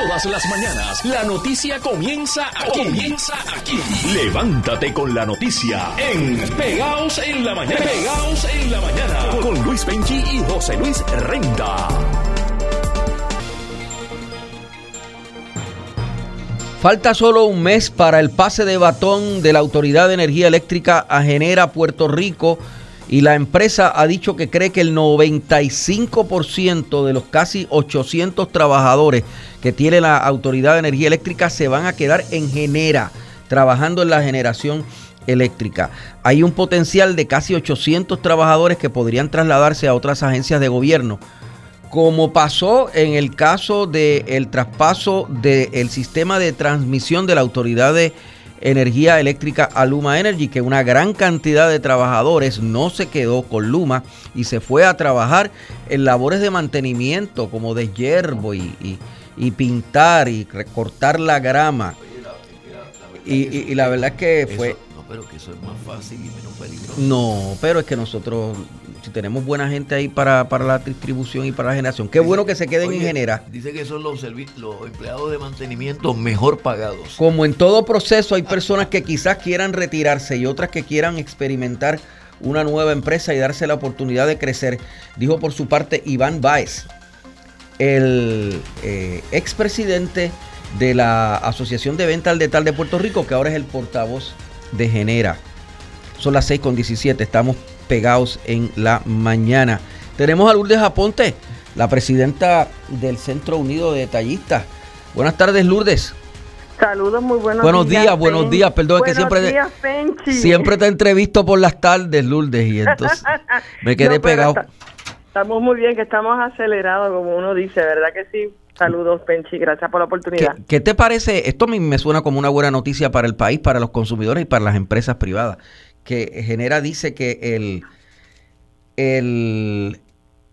Todas las mañanas la noticia comienza aquí. Comienza aquí. Levántate con la noticia en Pegaos en la mañana. Pegaos en la mañana con Luis Penchi y José Luis Renta. Falta solo un mes para el pase de batón de la Autoridad de Energía Eléctrica a Genera Puerto Rico y la empresa ha dicho que cree que el 95% de los casi 800 trabajadores que tiene la Autoridad de Energía Eléctrica se van a quedar en Genera, trabajando en la generación eléctrica. Hay un potencial de casi 800 trabajadores que podrían trasladarse a otras agencias de gobierno, como pasó en el caso del traspaso del sistema de transmisión de la Autoridad de energía eléctrica a Luma Energy, que una gran cantidad de trabajadores no se quedó con Luma y se fue a trabajar en labores de mantenimiento como de hierbo y, pintar y recortar la grama. Y, la verdad es que fue... no, pero que eso es más fácil y menos peligroso. No, pero es que nosotros si tenemos buena gente ahí para, la distribución y para la generación. Qué bueno que se queden en genera. Dice que son los, los empleados de mantenimiento mejor pagados. Como en todo proceso hay personas que quizás quieran retirarse y otras que quieran experimentar una nueva empresa y darse la oportunidad de crecer. Dijo por su parte Iván Baez, el eh, expresidente de la Asociación de Venta al Detal de Puerto Rico, que ahora es el portavoz de Genera. Son las 6 con 17, estamos pegados en la mañana. Tenemos a Lourdes Aponte, la presidenta del Centro Unido de Detallistas. Buenas tardes, Lourdes. Saludos, muy buenos, buenos días. buenos días, perdón, es que siempre, siempre te entrevisto por las tardes, Lourdes, y entonces me quedé pegado. Estamos muy bien, que estamos acelerados, como uno dice, ¿verdad que sí? Saludos, Penchi, gracias por la oportunidad. ¿Qué, ¿Qué, te parece? Esto me suena como una buena noticia para el país, para los consumidores y para las empresas privadas que genera dice que el, el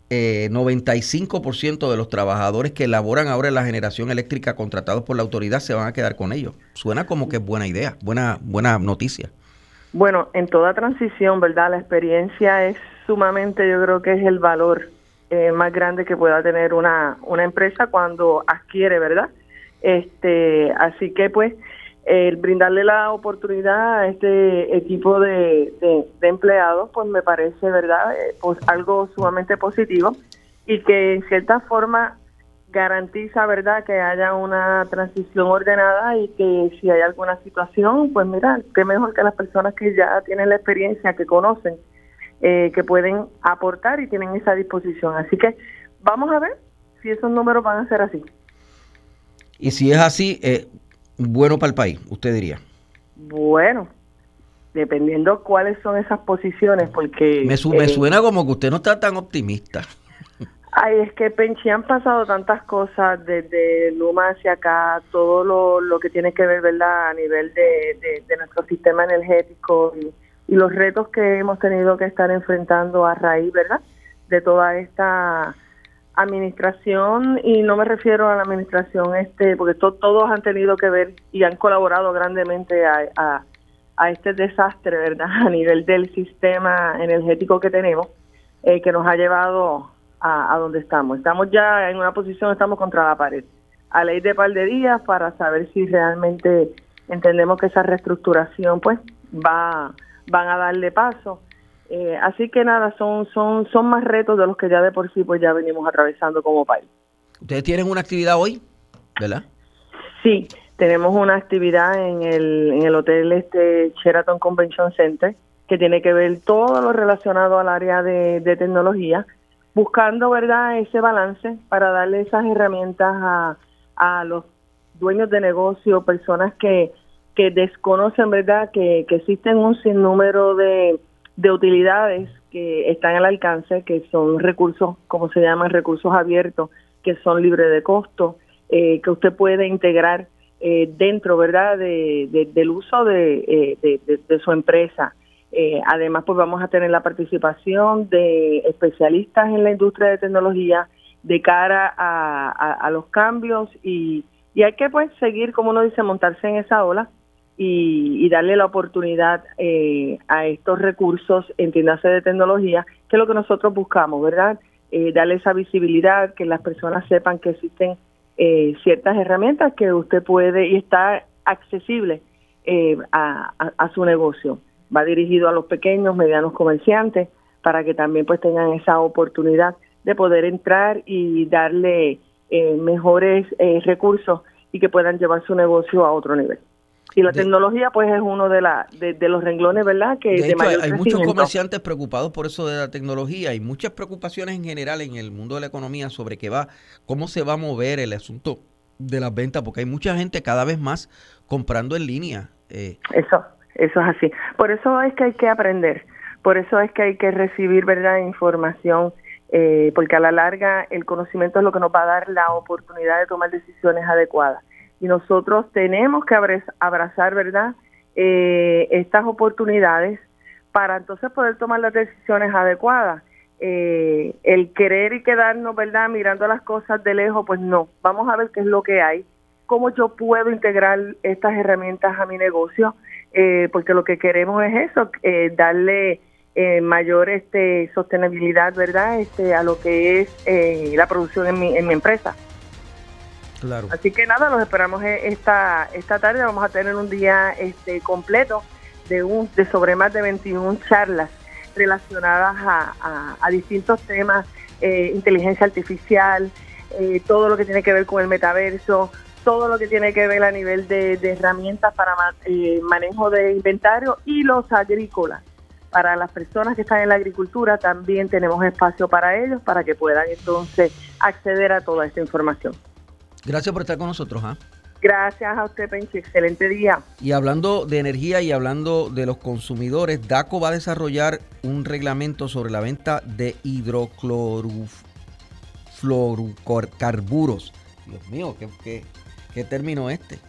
95% eh, de los trabajadores que elaboran ahora en la generación eléctrica contratados por la autoridad se van a quedar con ellos. Suena como que es buena idea, buena, buena noticia. Bueno, en toda transición, ¿verdad? La experiencia es sumamente, yo creo que es el valor eh, más grande que pueda tener una, una empresa cuando adquiere, ¿verdad? Este, así que pues el brindarle la oportunidad a este equipo de, empleados, pues me parece, ¿verdad?, eh, pues algo sumamente positivo y que en cierta forma garantiza, ¿verdad?, que haya una transición ordenada y que si hay alguna situación, pues mira, qué mejor que las personas que ya tienen la experiencia, que conocen, eh, que pueden aportar y tienen esa disposición. Así que vamos a ver si esos números van a ser así. Y si es así, eh, bueno para el país, usted diría? Bueno, dependiendo cuáles son esas posiciones, porque... Me, eh, suena como que usted no está tan optimista. Ay, es que Penchi han pasado tantas cosas desde Luma hacia acá, todo lo, lo que tiene que ver, ¿verdad?, a nivel de, de, nuestro sistema energético y, y, los retos que hemos tenido que estar enfrentando a raíz, ¿verdad?, de toda esta administración y no me refiero a la administración este porque todos han tenido que ver y han colaborado grandemente a, a, este desastre verdad a nivel del sistema energético que tenemos eh, que nos ha llevado a, a, donde estamos estamos ya en una posición estamos contra la pared a ley de par de días para saber si realmente entendemos que esa reestructuración pues va van a darle paso eh, así que nada, son, son, son más retos de los que ya de por sí pues ya venimos atravesando como país. ¿Ustedes tienen una actividad hoy? ¿Verdad? Sí, tenemos una actividad en el, en el hotel este Sheraton Convention Center que tiene que ver todo lo relacionado al área de, tecnología, buscando verdad ese balance para darle esas herramientas a, a los dueños de negocio, personas que, que desconocen verdad que, que existen un sinnúmero de de utilidades que están al alcance, que son recursos, como se llaman, recursos abiertos, que son libres de costo, eh, que usted puede integrar eh, dentro, ¿verdad?, de, del uso de, eh, de, su empresa. Además, pues vamos a tener la participación de especialistas en la industria de tecnología de cara a, los cambios y, y hay que, pues, seguir, como uno dice, montarse en esa ola y, darle la oportunidad eh, a estos recursos, entiéndase de tecnología, que es lo que nosotros buscamos, ¿verdad? Eh, darle esa visibilidad, que las personas sepan que existen eh, ciertas herramientas que usted puede y está accesible eh, a, su negocio. Va dirigido a los pequeños, medianos comerciantes para que también pues tengan esa oportunidad de poder entrar y darle eh, mejores recursos y que puedan llevar su negocio a otro nivel. Y la tecnología, pues, es uno de, la, de, los renglones, ¿verdad? Que de, hay, muchos comerciantes preocupados por eso de la tecnología. Hay muchas preocupaciones en general en el mundo de la economía sobre qué va, cómo se va a mover el asunto de las ventas, porque hay mucha gente cada vez más comprando en línea. Eh. Eso, eso es así. Por eso es que hay que aprender. Por eso es que hay que recibir, ¿verdad?, información. Eh, porque a la larga el conocimiento es lo que nos va a dar la oportunidad de tomar decisiones adecuadas y nosotros tenemos que abrazar, ¿verdad?, eh, estas oportunidades para entonces poder tomar las decisiones adecuadas. Eh, el querer y quedarnos, ¿verdad?, mirando las cosas de lejos, pues no, vamos a ver qué es lo que hay, cómo yo puedo integrar estas herramientas a mi negocio, eh, porque lo que queremos es eso, darle mayor este, sostenibilidad, ¿verdad?, este, a lo que es la producción en mi, en mi empresa. Así que nada, los esperamos esta esta tarde. Vamos a tener un día este completo de un de sobre más de 21 charlas relacionadas a, a, distintos temas, eh, inteligencia artificial, eh, todo lo que tiene que ver con el metaverso, todo lo que tiene que ver a nivel de, herramientas para eh, manejo de inventario y los agrícolas. Para las personas que están en la agricultura también tenemos espacio para ellos para que puedan entonces acceder a toda esta información. Gracias por estar con nosotros. ¿ah? Gracias a usted, Penchi. Excelente día. Y hablando de energía y hablando de los consumidores, DACO va a desarrollar un reglamento sobre la venta de hidroclorofluorocarburos. Dios mío, ¿qué, qué, término este?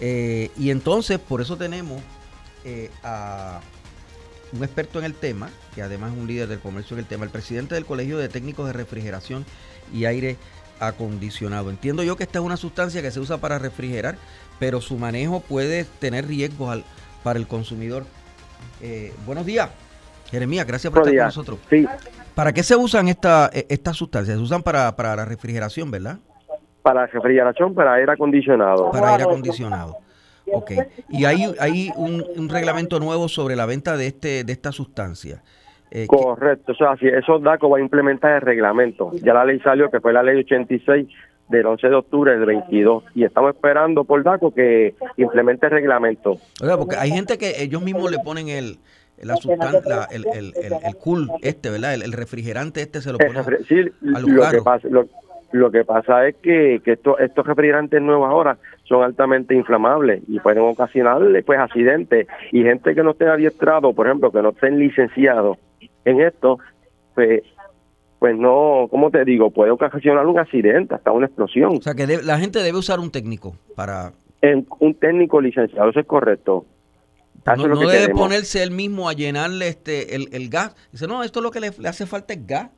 Eh, y entonces, por eso tenemos eh, a un experto en el tema, que además es un líder del comercio en el tema, el presidente del Colegio de Técnicos de Refrigeración y Aire acondicionado. Entiendo yo que esta es una sustancia que se usa para refrigerar, pero su manejo puede tener riesgos al, para el consumidor. Eh, buenos días, Jeremías, gracias por estar con nosotros. ¿Para qué se usan esta, e, estas sustancias? Se usan para, para la refrigeración, ¿verdad? Para refrigeración, para aire acondicionado. Para aire acondicionado. Ok. Y hay, hay un, un reglamento nuevo sobre la venta de, este, de esta sustancia. Eh, Correcto, o sea, si eso DACO va a implementar el reglamento. Ya la ley salió, que fue la ley 86 del 11 de octubre del 22 y estamos esperando por DACO que implemente el reglamento. Oiga, porque hay gente que ellos mismos le ponen el la sustancia, el, el, el, cool este, ¿verdad? El, refrigerante este se lo ponen sí, a los lo que pasa lo, que pasa es que, que estos, estos refrigerantes nuevos ahora son altamente inflamables y pueden ocasionarle pues accidentes y gente que no esté adiestrado, por ejemplo, que no estén licenciados en esto, pues, pues no, ¿cómo te digo? Puede ocasionar un accidente, hasta una explosión. O sea, que la gente debe usar un técnico para... En, un técnico licenciado, eso es correcto. no, debe ponerse él mismo a llenarle este el, el gas. Dice, no, esto es lo que le, le hace falta es gas.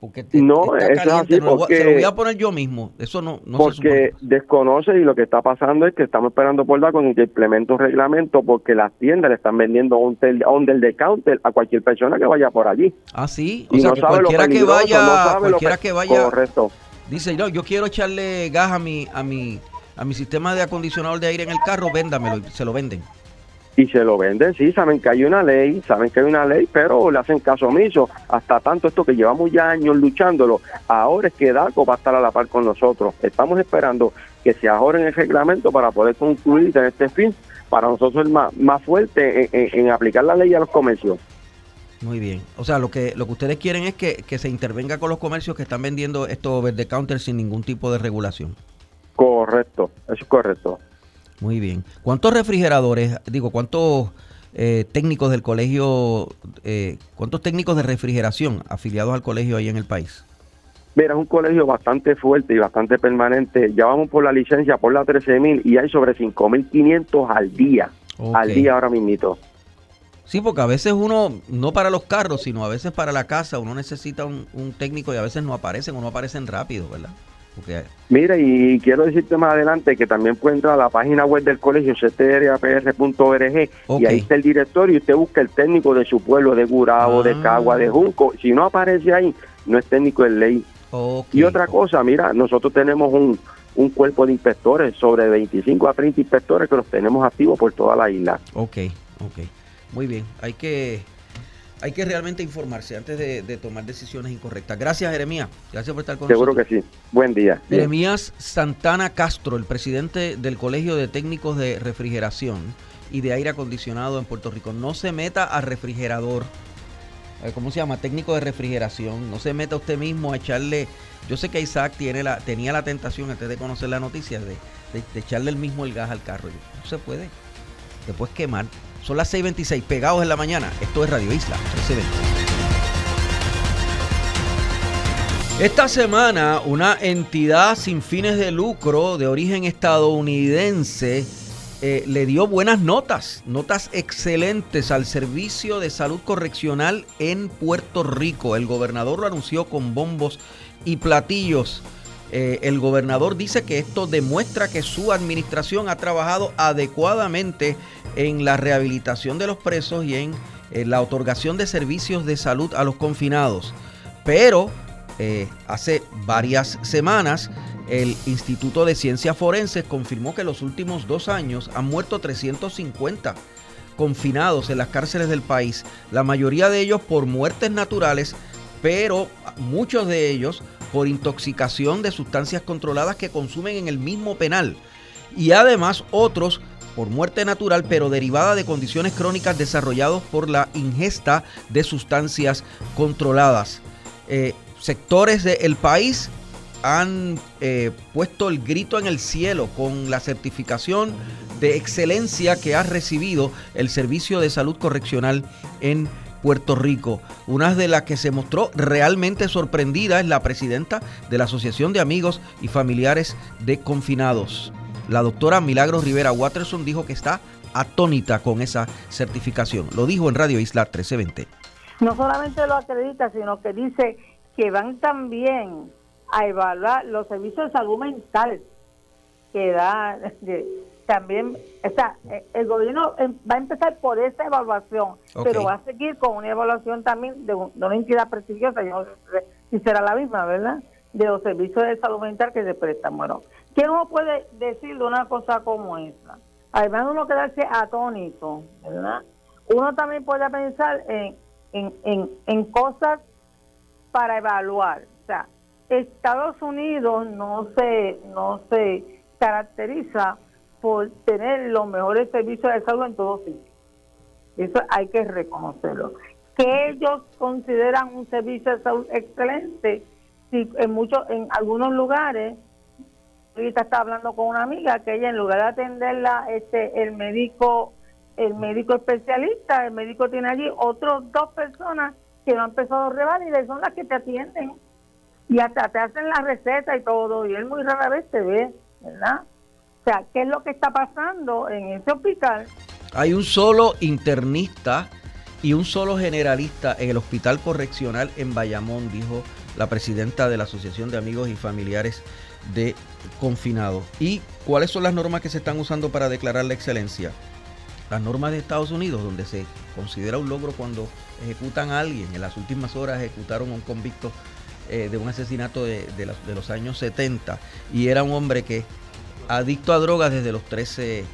Porque no, está caliente, porque, se lo voy a poner yo mismo. Eso no, no Porque desconoce y lo que está pasando es que estamos esperando por la con que implemente un reglamento porque las tiendas le están vendiendo un, tel, un del de counter a cualquier persona que vaya por allí. Ah, sí. O sea, que cualquiera que vaya, cualquiera que, vaya. Correcto. Dice, no, yo quiero echarle gas a mi, a mi, a mi sistema de acondicionador de aire en el carro, véndamelo, se lo venden y se lo venden, sí, saben que hay una ley, saben que hay una ley, pero le hacen caso omiso. Hasta tanto esto que llevamos ya años luchándolo, ahora es que DACO va a estar a la par con nosotros. Estamos esperando que se ajoren el reglamento para poder concluir en este fin, para nosotros el más, más fuerte en, aplicar la ley a los comercios. Muy bien. O sea, lo que lo que ustedes quieren es que, que se intervenga con los comercios que están vendiendo estos over the counter sin ningún tipo de regulación. Correcto, eso es correcto. Muy bien. ¿Cuántos refrigeradores, digo, cuántos eh, técnicos del colegio, eh, cuántos técnicos de refrigeración afiliados al colegio hay en el país? Mira, es un colegio bastante fuerte y bastante permanente. Ya vamos por la licencia, por la 13.000 y hay sobre 5.500 al día. Al día ahora mismo. Sí, porque a veces uno, no para los carros, sino a veces para la casa, uno necesita un, un técnico y a veces no aparecen o no aparecen rápido, ¿verdad? Mira, y quiero decirte más adelante que también puede entrar a la página web del colegio, ctrapr.org, y ahí está el directorio y usted busca el técnico de su pueblo, de Gurabo, de ah. Cagua, de Junco. Si no aparece ahí, no es técnico en ley. y otra cosa, mira, nosotros tenemos un, un cuerpo de inspectores, sobre 25 a 30 inspectores que los tenemos activos por toda la isla. Ok, ok. Muy bien. Hay que hay que realmente informarse antes de, tomar decisiones incorrectas. Gracias, Jeremías. Gracias por estar con nosotros. Seguro que sí. Buen día. Jeremías Santana Castro, el presidente del Colegio de Técnicos de Refrigeración y de Aire Acondicionado en Puerto Rico. No se meta a refrigerador. Eh, ¿Cómo se llama? Técnico de refrigeración. No se meta usted mismo a echarle. Yo sé que Isaac tiene la, tenía la tentación antes de conocer la noticia de, echarle el mismo el gas al carro. No se puede. Te puedes quemar. Son las 6.26, pegados en la mañana. Esto es Radio Isla 1320. Esta semana, una entidad sin fines de lucro de origen estadounidense eh, le dio buenas notas, notas excelentes al Servicio de Salud Correccional en Puerto Rico. El gobernador lo anunció con bombos y platillos. Eh, el gobernador dice que esto demuestra que su administración ha trabajado adecuadamente en la rehabilitación de los presos y en, eh, la otorgación de servicios de salud a los confinados. Pero eh, hace varias semanas el Instituto de Ciencias Forenses confirmó que en los últimos dos años han muerto 350 confinados en las cárceles del país, la mayoría de ellos por muertes naturales, pero muchos de ellos por intoxicación de sustancias controladas que consumen en el mismo penal y además otros por muerte natural pero derivada de condiciones crónicas desarrollados por la ingesta de sustancias controladas. Eh, sectores del país han eh, puesto el grito en el cielo con la certificación de excelencia que ha recibido el Servicio de Salud Correccional en Puerto Rico. Una de las que se mostró realmente sorprendida es la presidenta de la Asociación de Amigos y Familiares de Confinados. La doctora Milagros Rivera Watterson dijo que está atónita con esa certificación. Lo dijo en Radio Isla 1320. No solamente lo acredita, sino que dice que van también a evaluar los servicios de salud mental que da también, o sea, el gobierno em, va a empezar por esa evaluación, pero va a seguir con una evaluación también de, una entidad prestigiosa, yo no sé si será la misma, ¿verdad? De los servicios de salud mental que se prestan. Bueno, ¿quién uno puede decir de una cosa como esa? Además uno quedarse atónito, ¿verdad? Uno también puede pensar en, en, en, en cosas para evaluar. O sea, Estados Unidos no se, no se caracteriza por tener los mejores servicios de salud en todos sitios. Eso hay que reconocerlo. Que ellos consideran un servicio de salud excelente, si en muchos, en algunos lugares, ahorita está hablando con una amiga que ella en lugar de atenderla, este, el médico, el médico especialista, el médico tiene allí otras dos personas que no han empezado a y son las que te atienden y hasta te hacen la receta y todo, y él muy rara vez te ve, ¿verdad? Sea, ¿qué es lo que está pasando en ese hospital? Hay un solo internista y un solo generalista en el hospital correccional en Bayamón, dijo la presidenta de la Asociación de Amigos y Familiares de Confinados. ¿Y cuáles son las normas que se están usando para declarar la excelencia? Las normas de Estados Unidos, donde se considera un logro cuando ejecutan a alguien. En las últimas horas ejecutaron a un convicto eh, de un asesinato de, de los años 70 y era un hombre que adicto a drogas desde los 13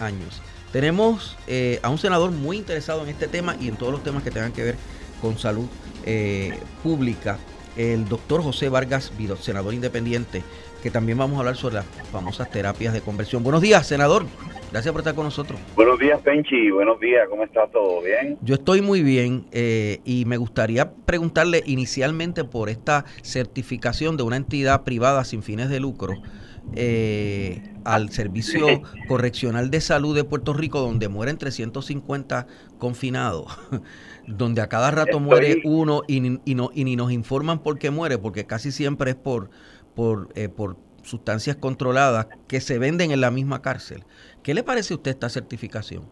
años. Tenemos eh, a un senador muy interesado en este tema y en todos los temas que tengan que ver con salud eh, pública, el doctor José Vargas Vido, senador independiente, que también vamos a hablar sobre las famosas terapias de conversión. Buenos días, senador. Gracias por estar con nosotros. Buenos días, Penchi. Buenos días. ¿Cómo está todo? ¿Bien? Yo estoy muy bien eh, y me gustaría preguntarle inicialmente por esta certificación de una entidad privada sin fines de lucro eh, al Servicio Correccional de Salud de Puerto Rico, donde mueren 350 confinados, donde a cada rato muere uno y, no, y ni nos informan por qué muere, porque casi siempre es por, por, eh, por sustancias controladas que se venden en la misma cárcel. ¿Qué le parece a usted esta certificación?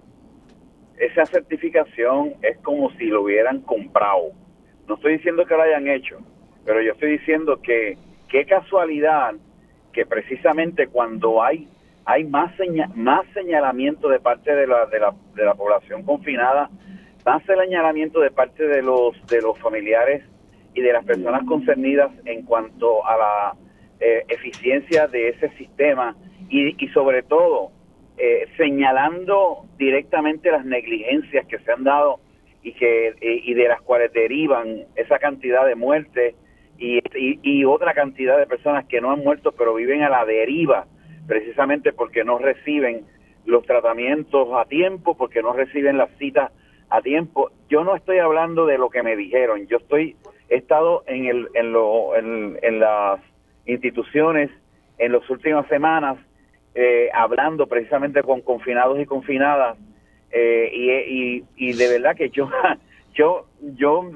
Esa certificación es como si lo hubieran comprado. No estoy diciendo que lo hayan hecho, pero yo estoy diciendo que qué casualidad que precisamente cuando hay hay más más señalamiento de parte de la, de la, de la población confinada, más señalamiento de parte de los de los familiares y de las personas concernidas en cuanto a la eh, eficiencia de ese sistema y, y sobre todo eh, señalando directamente las negligencias que se han dado y que y de las cuales derivan esa cantidad de muertes y, y, otra cantidad de personas que no han muerto pero viven a la deriva precisamente porque no reciben los tratamientos a tiempo, porque no reciben las citas a tiempo. Yo no estoy hablando de lo que me dijeron, yo estoy he estado en el en, lo, en, las instituciones en las últimas semanas eh, hablando precisamente con confinados y confinadas eh, y, y, de verdad que yo yo yo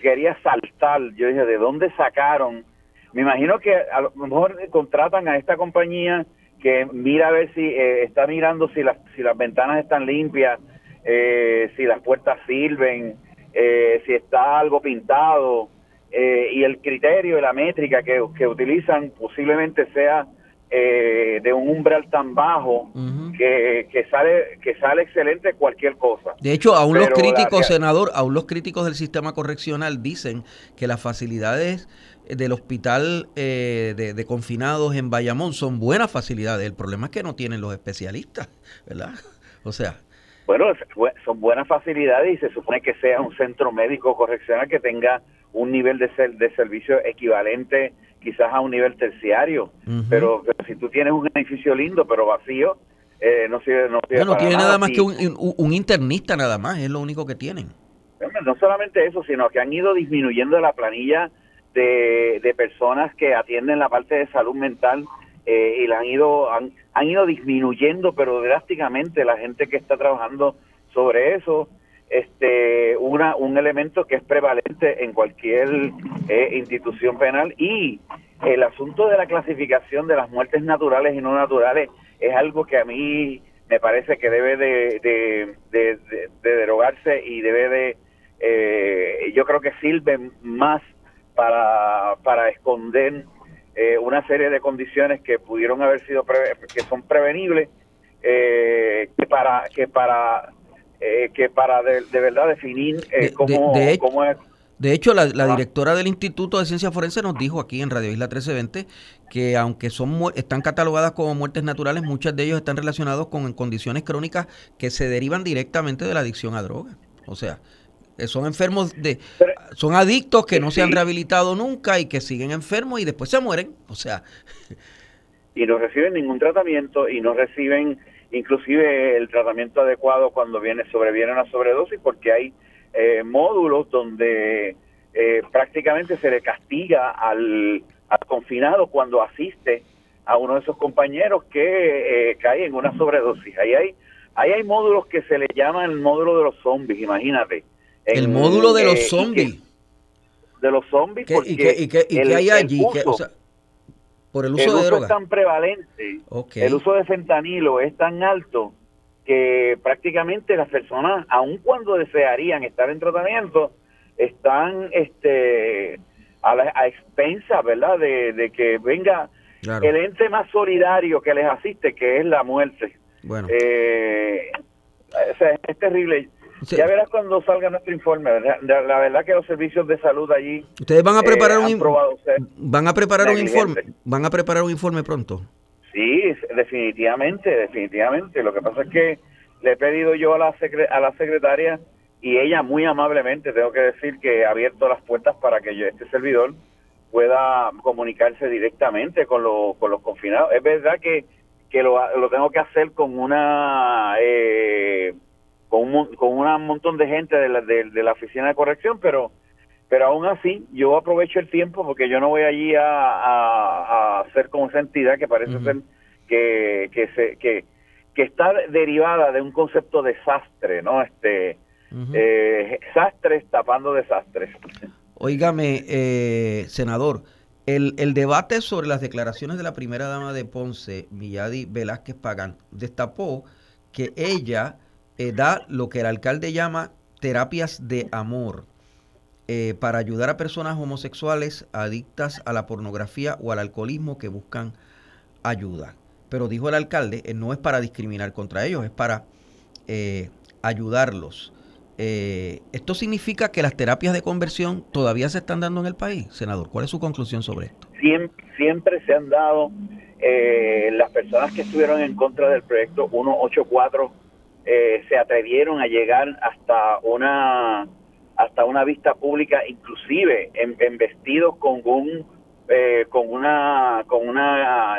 quería saltar yo dije de dónde sacaron me imagino que a lo mejor contratan a esta compañía que mira a ver si eh, está mirando si las si las ventanas están limpias eh, si las puertas sirven eh, si está algo pintado y el criterio y la métrica que, que utilizan posiblemente sea de un umbral tan bajo que, que, sale que sale excelente cualquier cosa. De hecho, aún los críticos, senador, aún los críticos del sistema correccional dicen que las facilidades del hospital eh, de, confinados en Bayamón son buenas facilidades. El problema es que no tienen los especialistas, ¿verdad? O sea. Bueno, son buenas facilidades y se supone que sea un centro médico correccional que tenga un nivel de, de servicio equivalente quizás a un nivel terciario. pero, si tú tienes un edificio lindo pero vacío, eh, no sirve. No, no tiene nada, más que un, un, internista, nada más, es lo único que tienen. No solamente eso, sino que han ido disminuyendo la planilla de, personas que atienden la parte de salud mental eh, y la han ido han, ido disminuyendo pero drásticamente la gente que está trabajando sobre eso este una un elemento que es prevalente en cualquier eh, institución penal y el asunto de la clasificación de las muertes naturales y no naturales es algo que a mí me parece que debe de, de, derogarse y debe de eh, yo creo que sirve más para, para esconder eh, una serie de condiciones que pudieron haber sido que son prevenibles eh, que para que para eh, que para de, verdad definir cómo, es. de hecho, la, la, directora del Instituto de Ciencia Forense nos dijo aquí en Radio Isla 1320 que aunque son están catalogadas como muertes naturales, muchas de ellos están relacionados con condiciones crónicas que se derivan directamente de la adicción a drogas. O sea, eh, son enfermos de son adictos que no se han rehabilitado nunca y que siguen enfermos y después se mueren. O sea y no reciben ningún tratamiento y no reciben inclusive el tratamiento adecuado cuando viene sobreviene una sobredosis porque hay eh, módulos donde eh, prácticamente se le castiga al, al, confinado cuando asiste a uno de esos compañeros que cae en una sobredosis ahí hay ahí hay módulos que se le llaman el módulo de los zombies imagínate el módulo de los zombies. de los zombies. ¿Y qué, hay allí? Por el uso, de es tan prevalente, el uso de fentanilo es tan alto que prácticamente las personas, aun cuando desearían estar en tratamiento, están este a, la, a expensas, ¿verdad? De, que venga el ente más solidario que les asiste, que es la muerte. Bueno. Eh, es terrible. Ya verás cuando salga nuestro informe. La, verdad que los servicios de salud allí. Ustedes van a preparar un van a preparar un informe. Van a preparar un informe pronto. Sí, definitivamente, definitivamente. Lo que pasa es que le he pedido yo a la a la secretaria y ella muy amablemente tengo que decir que ha abierto las puertas para que yo, este servidor pueda comunicarse directamente con, con los confinados. Es verdad que, que lo, lo tengo que hacer con una eh, con un, con un montón de gente de la, de, la oficina de corrección, pero pero aún así yo aprovecho el tiempo porque yo no voy allí a, a, hacer como esa entidad que parece ser que, que, se, que, que está derivada de un concepto de desastre, ¿no? Este, eh, desastres tapando desastres. Óigame, eh, senador, el, el, debate sobre las declaraciones de la primera dama de Ponce, Milladi Velázquez Pagán, destapó que ella eh, da lo que el alcalde llama terapias de amor eh, para ayudar a personas homosexuales adictas a la pornografía o al alcoholismo que buscan ayuda. Pero dijo el alcalde, eh, no es para discriminar contra ellos, es para ayudarlos. ¿Esto significa que las terapias de conversión todavía se están dando en el país, senador? ¿Cuál es su conclusión sobre esto? Siempre, siempre se han dado las personas que estuvieron en contra del proyecto 184 eh, se atrevieron a llegar hasta una hasta una vista pública, inclusive en, vestidos con un eh, con una con una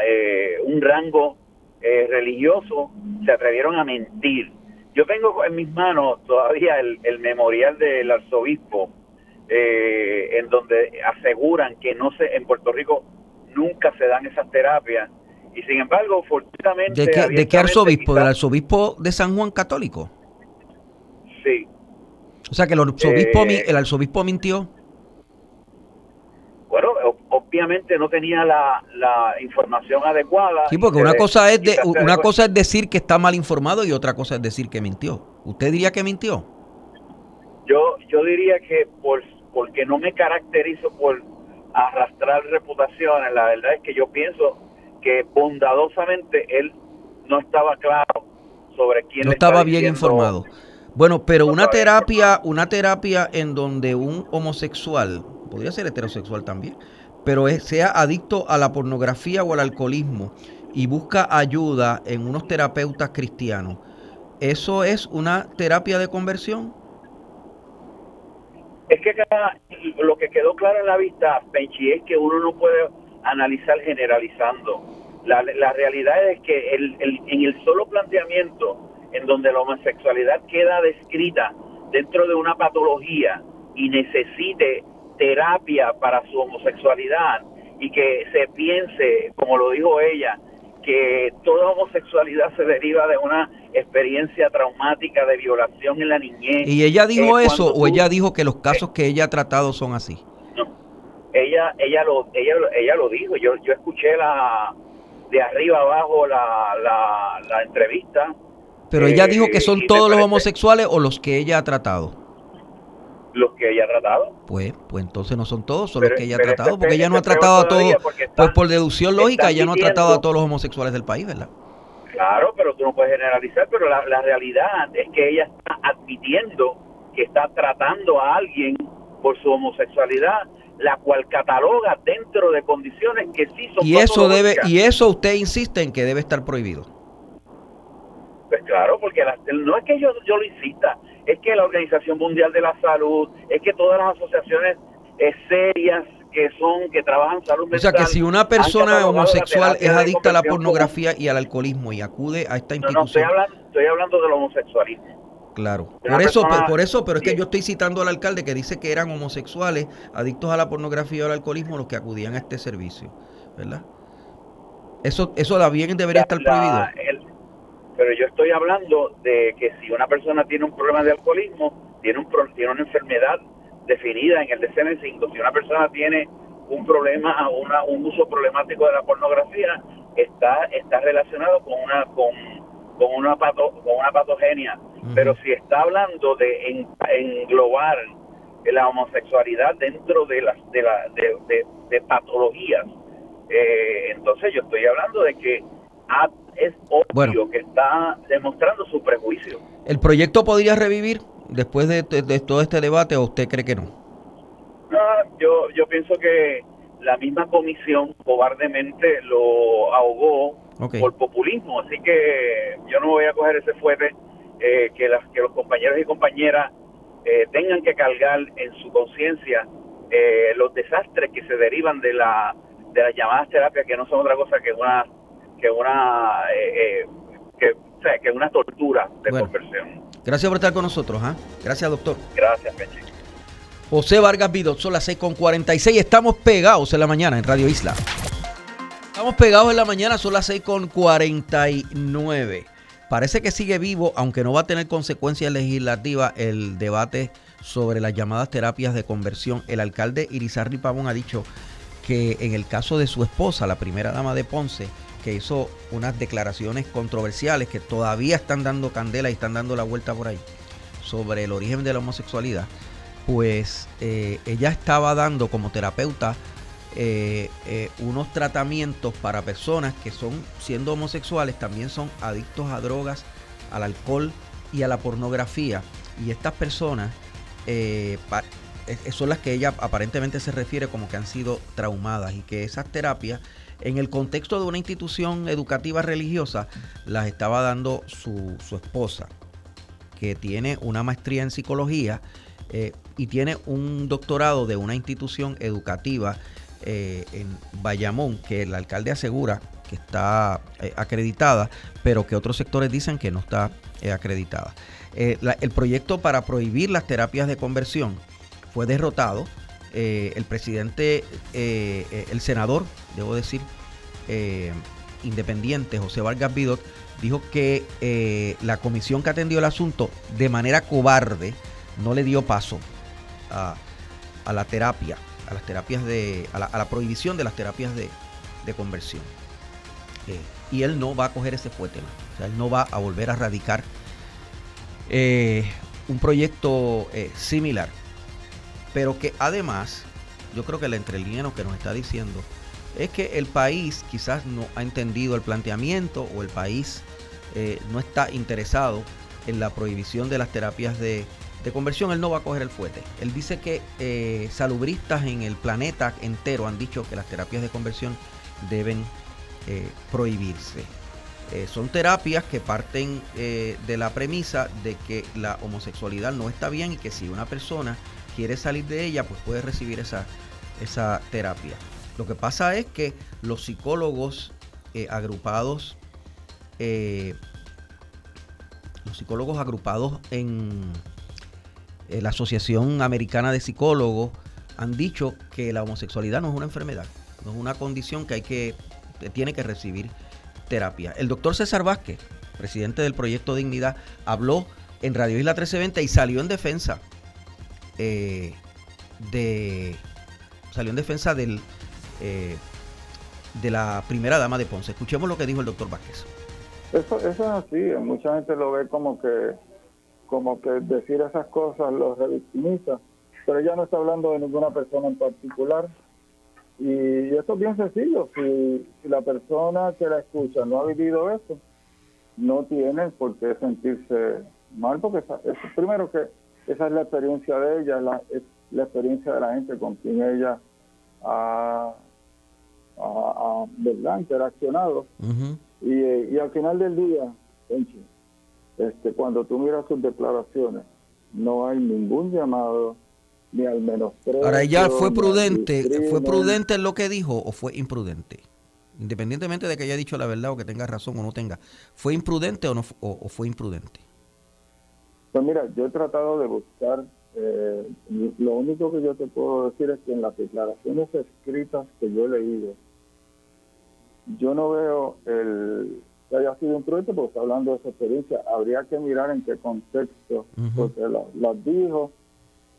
un rango religioso, se atrevieron a mentir yo tengo en mis manos todavía el, memorial del arzobispo, eh, en donde aseguran que no se en Puerto Rico nunca se dan esas terapias. Y sin embargo, fortuitamente... ¿De qué, arzobispo? ¿Del arzobispo de San Juan Católico? Sí. O sea que el arzobispo, eh, el arzobispo mintió. Bueno, obviamente no tenía la, información adecuada. Sí, porque una cosa es de, una cosa es decir que está mal informado y otra cosa es decir que mintió. ¿Usted diría que mintió? Yo yo diría que por porque no me caracterizo por arrastrar reputaciones, la verdad es que yo pienso que bondadosamente él no estaba claro sobre quién no estaba bien informado. Bueno, pero una terapia, una terapia en donde un homosexual, podría ser heterosexual también, pero sea adicto a la pornografía o al alcoholismo y busca ayuda en unos terapeutas cristianos, ¿eso es una terapia de conversión? Es que lo que quedó claro en la vista, Penchi, es que uno no puede analizar generalizando. La, realidad es que en el solo planteamiento en donde la homosexualidad queda descrita dentro de una patología y necesite terapia para su homosexualidad y que se piense, como lo dijo ella, que toda homosexualidad se deriva de una experiencia traumática de violación en la niñez. ¿Y ella dijo eso o ella dijo que los casos que ella ha tratado son así? Ella, ella, lo, ella, ella lo dijo. Yo, yo escuché la de arriba abajo la, la, la entrevista. Pero ella dijo que son eh, todos los homosexuales o los que ella ha tratado los que ella ha tratado. Pues, pues entonces no son todos, son los que ella ha tratado, porque ella no ha tratado a todos, pues por deducción lógica, ella no ha tratado a todos los homosexuales del país, ¿verdad? Claro, pero tú no puedes generalizar, pero la, realidad es que ella está admitiendo que está tratando a alguien por su homosexualidad, la cual cataloga dentro de condiciones que sí son y eso debe y eso usted insiste en que debe estar prohibido. Pues claro, porque no es que yo, yo lo insista, es que la Organización Mundial de la Salud, es que todas las asociaciones eh, serias que son, que trabajan salud mental. O sea que si una persona homosexual es adicta a la pornografía y al alcoholismo y acude a esta institución. No, estoy, hablando, estoy hablando del homosexualismo. Claro, por eso, por eso, pero es que yo estoy citando al alcalde que dice que eran homosexuales adictos a la pornografía y al alcoholismo los que acudían a este servicio, ¿verdad? Eso, eso bien debería estar prohibido pero yo estoy hablando de que si una persona tiene un problema de alcoholismo, tiene, un, tiene una enfermedad definida en el DCM5, si una persona tiene un problema, una, un uso problemático de la pornografía, está, está relacionado con una, con, con una, pato, con una patogenia. Pero si está hablando de englobar la homosexualidad dentro de las de, la, de, patologías, eh, entonces yo estoy hablando de que es obvio que está demostrando su prejuicio. ¿El proyecto podría revivir después de, todo este debate o usted cree que no? No, yo, yo pienso que la misma comisión cobardemente lo ahogó por populismo, así que yo no voy a coger ese fuerte eh, que, las, que los compañeros y compañeras eh, tengan que cargar en su conciencia eh, los desastres que se derivan de la de las llamadas terapias que no son otra cosa que una que una eh, eh, que, o sea, que una tortura de conversión. Gracias por estar con nosotros, ¿ah? Gracias, doctor. Gracias, Pechi. José Vargas Vidot, son las 6.46. Estamos pegados en la mañana en Radio Isla. Estamos pegados en la mañana, son las 6.49. Parece que sigue vivo, aunque no va a tener consecuencias legislativas, el debate sobre las llamadas terapias de conversión. El alcalde Irizarry Pavón ha dicho que en el caso de su esposa, la primera dama de Ponce, que hizo unas declaraciones controversiales que todavía están dando candela y están dando la vuelta por ahí sobre el origen de la homosexualidad, pues eh, ella estaba dando como terapeuta eh, eh, unos tratamientos para personas que son, siendo homosexuales, también son adictos a drogas, al alcohol y a la pornografía. Y estas personas eh, son las que ella aparentemente se refiere como que han sido traumadas y que esas terapias en el contexto de una institución educativa religiosa las estaba dando su, su esposa, que tiene una maestría en psicología y tiene un doctorado de una institución educativa eh, en Bayamón, que el alcalde asegura que está eh, acreditada, pero que otros sectores dicen que no está acreditada. el proyecto para prohibir las terapias de conversión fue derrotado. el presidente, el senador, debo decir, independiente, José Vargas Vidot, dijo que la comisión que atendió el asunto de manera cobarde no le dio paso a, la terapia, a las terapias de, a la, prohibición de las terapias de, conversión. Eh, y él no va a coger ese fuete, o sea, él no va a volver a radicar eh, un proyecto eh, similar, pero que además, yo creo que el entrelínea que nos está diciendo es que el país quizás no ha entendido el planteamiento o el país no está interesado en la prohibición de las terapias de, de conversión, él no va a coger el fuete. Él dice que eh, salubristas en el planeta entero han dicho que las terapias de conversión deben eh, prohibirse. Eh, son terapias que parten de la premisa de que la homosexualidad no está bien y que si una persona quiere salir de ella, pues puede recibir esa, esa terapia. Lo que pasa es que los psicólogos agrupados, los psicólogos agrupados en, la Asociación Americana de Psicólogos han dicho que la homosexualidad no es una enfermedad, no es una condición que hay que, tiene que recibir terapia. El doctor César Vázquez, presidente del proyecto Dignidad, habló en Radio Isla 1320 y salió en defensa eh, de salió en defensa del eh, de la primera dama de Ponce. Escuchemos lo que dijo el doctor Vázquez. Eso, eso es así, mucha gente lo ve como que como que decir esas cosas los revictimiza, pero ella no está hablando de ninguna persona en particular. Y esto es bien sencillo, si, la persona que la escucha no ha vivido eso, no tiene por qué sentirse mal, porque es, primero que esa es la experiencia de ella, la, es la experiencia de la gente con quien ella ha, ¿verdad? interaccionado. y, y al final del día, este, cuando tú miras sus declaraciones, no hay ningún llamado ni al menos Ahora ella fue prudente, fue prudente en lo que dijo o fue imprudente, independientemente de que haya dicho la verdad o que tenga razón o no tenga, fue imprudente o no o, fue imprudente. Pues mira, yo he tratado de buscar, eh, lo único que yo te puedo decir es que en las declaraciones escritas que yo he leído, yo no veo el, que haya sido imprudente porque está hablando de su experiencia. Habría que mirar en qué contexto, porque las dijo.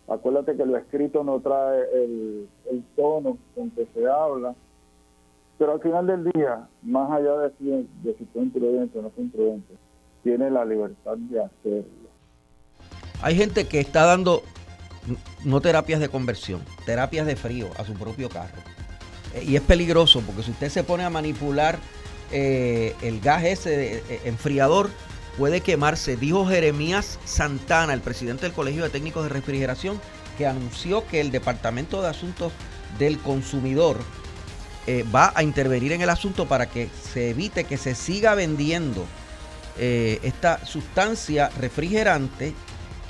Acuérdate que lo escrito no trae el, tono con que se habla. Pero al final del día, más allá de si, de si fue imprudente o no fue imprudente, tiene la libertad de hacerlo. Hay gente que está dando no terapias de conversión, terapias de frío a su propio carro. Eh, y es peligroso porque si usted se pone a manipular eh, el gas ese eh, enfriador puede quemarse, dijo Jeremías Santana, el presidente del Colegio de Técnicos de Refrigeración, que anunció que el Departamento de Asuntos del Consumidor eh, va a intervenir en el asunto para que se evite que se siga vendiendo esta sustancia refrigerante,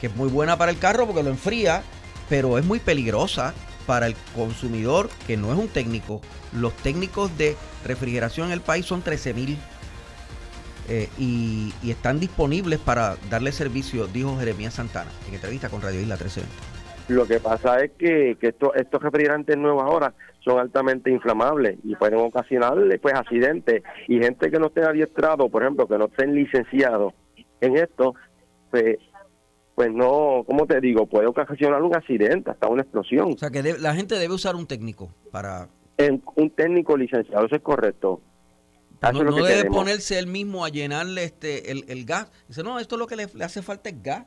que es muy buena para el carro porque lo enfría, pero es muy peligrosa para el consumidor que no es un técnico. Los técnicos de refrigeración en el país son 13 mil eh, y, están disponibles para darle servicio, dijo Jeremías Santana en entrevista con Radio Isla 1320. Lo que pasa es que, estos refrigerantes nuevos ahora son altamente inflamables y pueden ocasionar pues accidentes y gente que no esté adiestrado, por ejemplo, que no estén licenciados en esto, pues pues no, ¿cómo te digo? Puede ocasionar un accidente, hasta una explosión. O sea, que la gente debe usar un técnico para... un técnico licenciado, eso es correcto. no, debe ponerse él mismo a llenarle este el, gas. Dice, no, esto es lo que le, hace falta es gas.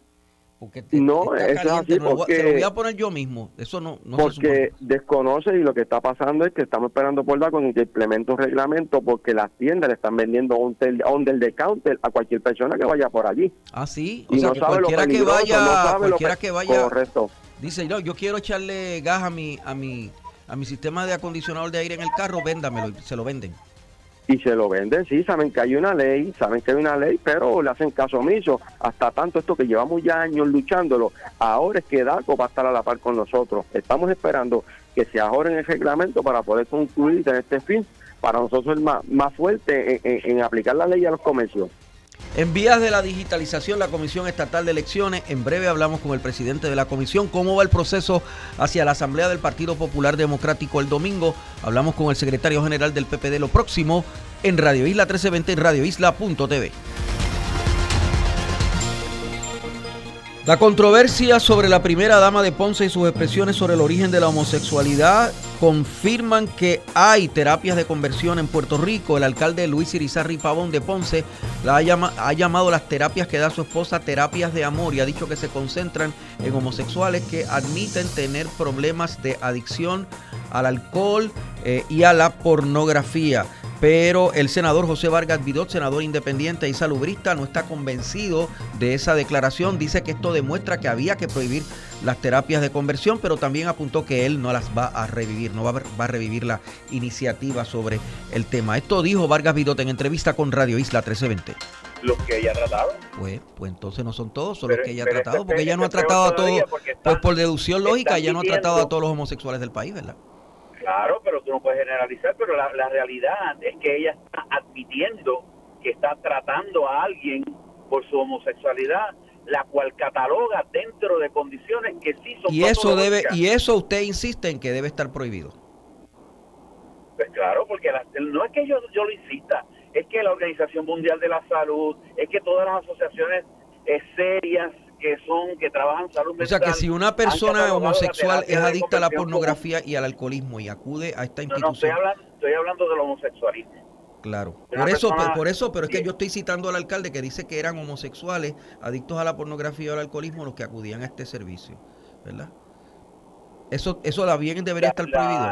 Porque no, es así porque... Se lo voy a poner yo mismo, eso no, no Porque desconoce y lo que está pasando es que estamos esperando por la con que implemente un reglamento porque las tiendas le están vendiendo un under the counter a cualquier persona que vaya por allí. Ah, sí, o sea, que cualquiera que vaya, cualquiera que vaya... Correcto. Dice, no, yo quiero echarle gas a mi, a mi, a mi sistema de acondicionador de aire en el carro, véndamelo, se lo venden y se lo venden, sí, saben que hay una ley, saben que hay una ley, pero le hacen caso omiso. Hasta tanto esto que llevamos ya años luchándolo, ahora es que DACO va a estar a la par con nosotros. Estamos esperando que se ajoren el reglamento para poder concluir en este fin, para nosotros el más, más fuerte en aplicar la ley a los comercios. En vías de la digitalización, la Comisión Estatal de Elecciones, en breve hablamos con el presidente de la comisión, cómo va el proceso hacia la Asamblea del Partido Popular Democrático el domingo. Hablamos con el secretario general del PPD lo próximo en Radio Isla 1320 en radioisla.tv. La controversia sobre la primera dama de Ponce y sus expresiones sobre el origen de la homosexualidad confirman que hay terapias de conversión en Puerto Rico. El alcalde Luis Irizarri Pavón de Ponce la ha, llamado las terapias que da su esposa terapias de amor y ha dicho que se concentran en homosexuales que admiten tener problemas de adicción al alcohol eh, y a la pornografía pero el senador José Vargas Vidot, senador independiente y salubrista, no está convencido de esa declaración. Dice que esto demuestra que había que prohibir las terapias de conversión, pero también apuntó que él no las va a revivir, no va a, revivir la iniciativa sobre el tema. Esto dijo Vargas Vidot en entrevista con Radio Isla 1320 los que ella ha tratado. Pues, pues entonces no son todos, son los que ella ha tratado, porque ella no ha tratado a todos, pues por deducción lógica, ella no ha tratado a todos los homosexuales del país, ¿verdad? Claro, pero tú no puedes generalizar, pero la, realidad es que ella está admitiendo que está tratando a alguien por su homosexualidad, la cual cataloga dentro de condiciones que sí son y eso debe y eso usted insiste en que debe estar prohibido. Pues claro, porque no es que yo, yo lo insista, es que la Organización Mundial de la Salud, es que todas las asociaciones eh, serias que son que trabajan salud mental. O sea que si una persona homosexual es adicta a la pornografía y al alcoholismo y acude a esta institución. No, estoy hablando, estoy hablando del homosexualismo. Claro. Por eso, por, eso, pero es que yo estoy citando al alcalde que dice que eran homosexuales adictos a la pornografía y al alcoholismo los que acudían a este servicio, ¿verdad? Eso, eso la bien debería estar prohibido.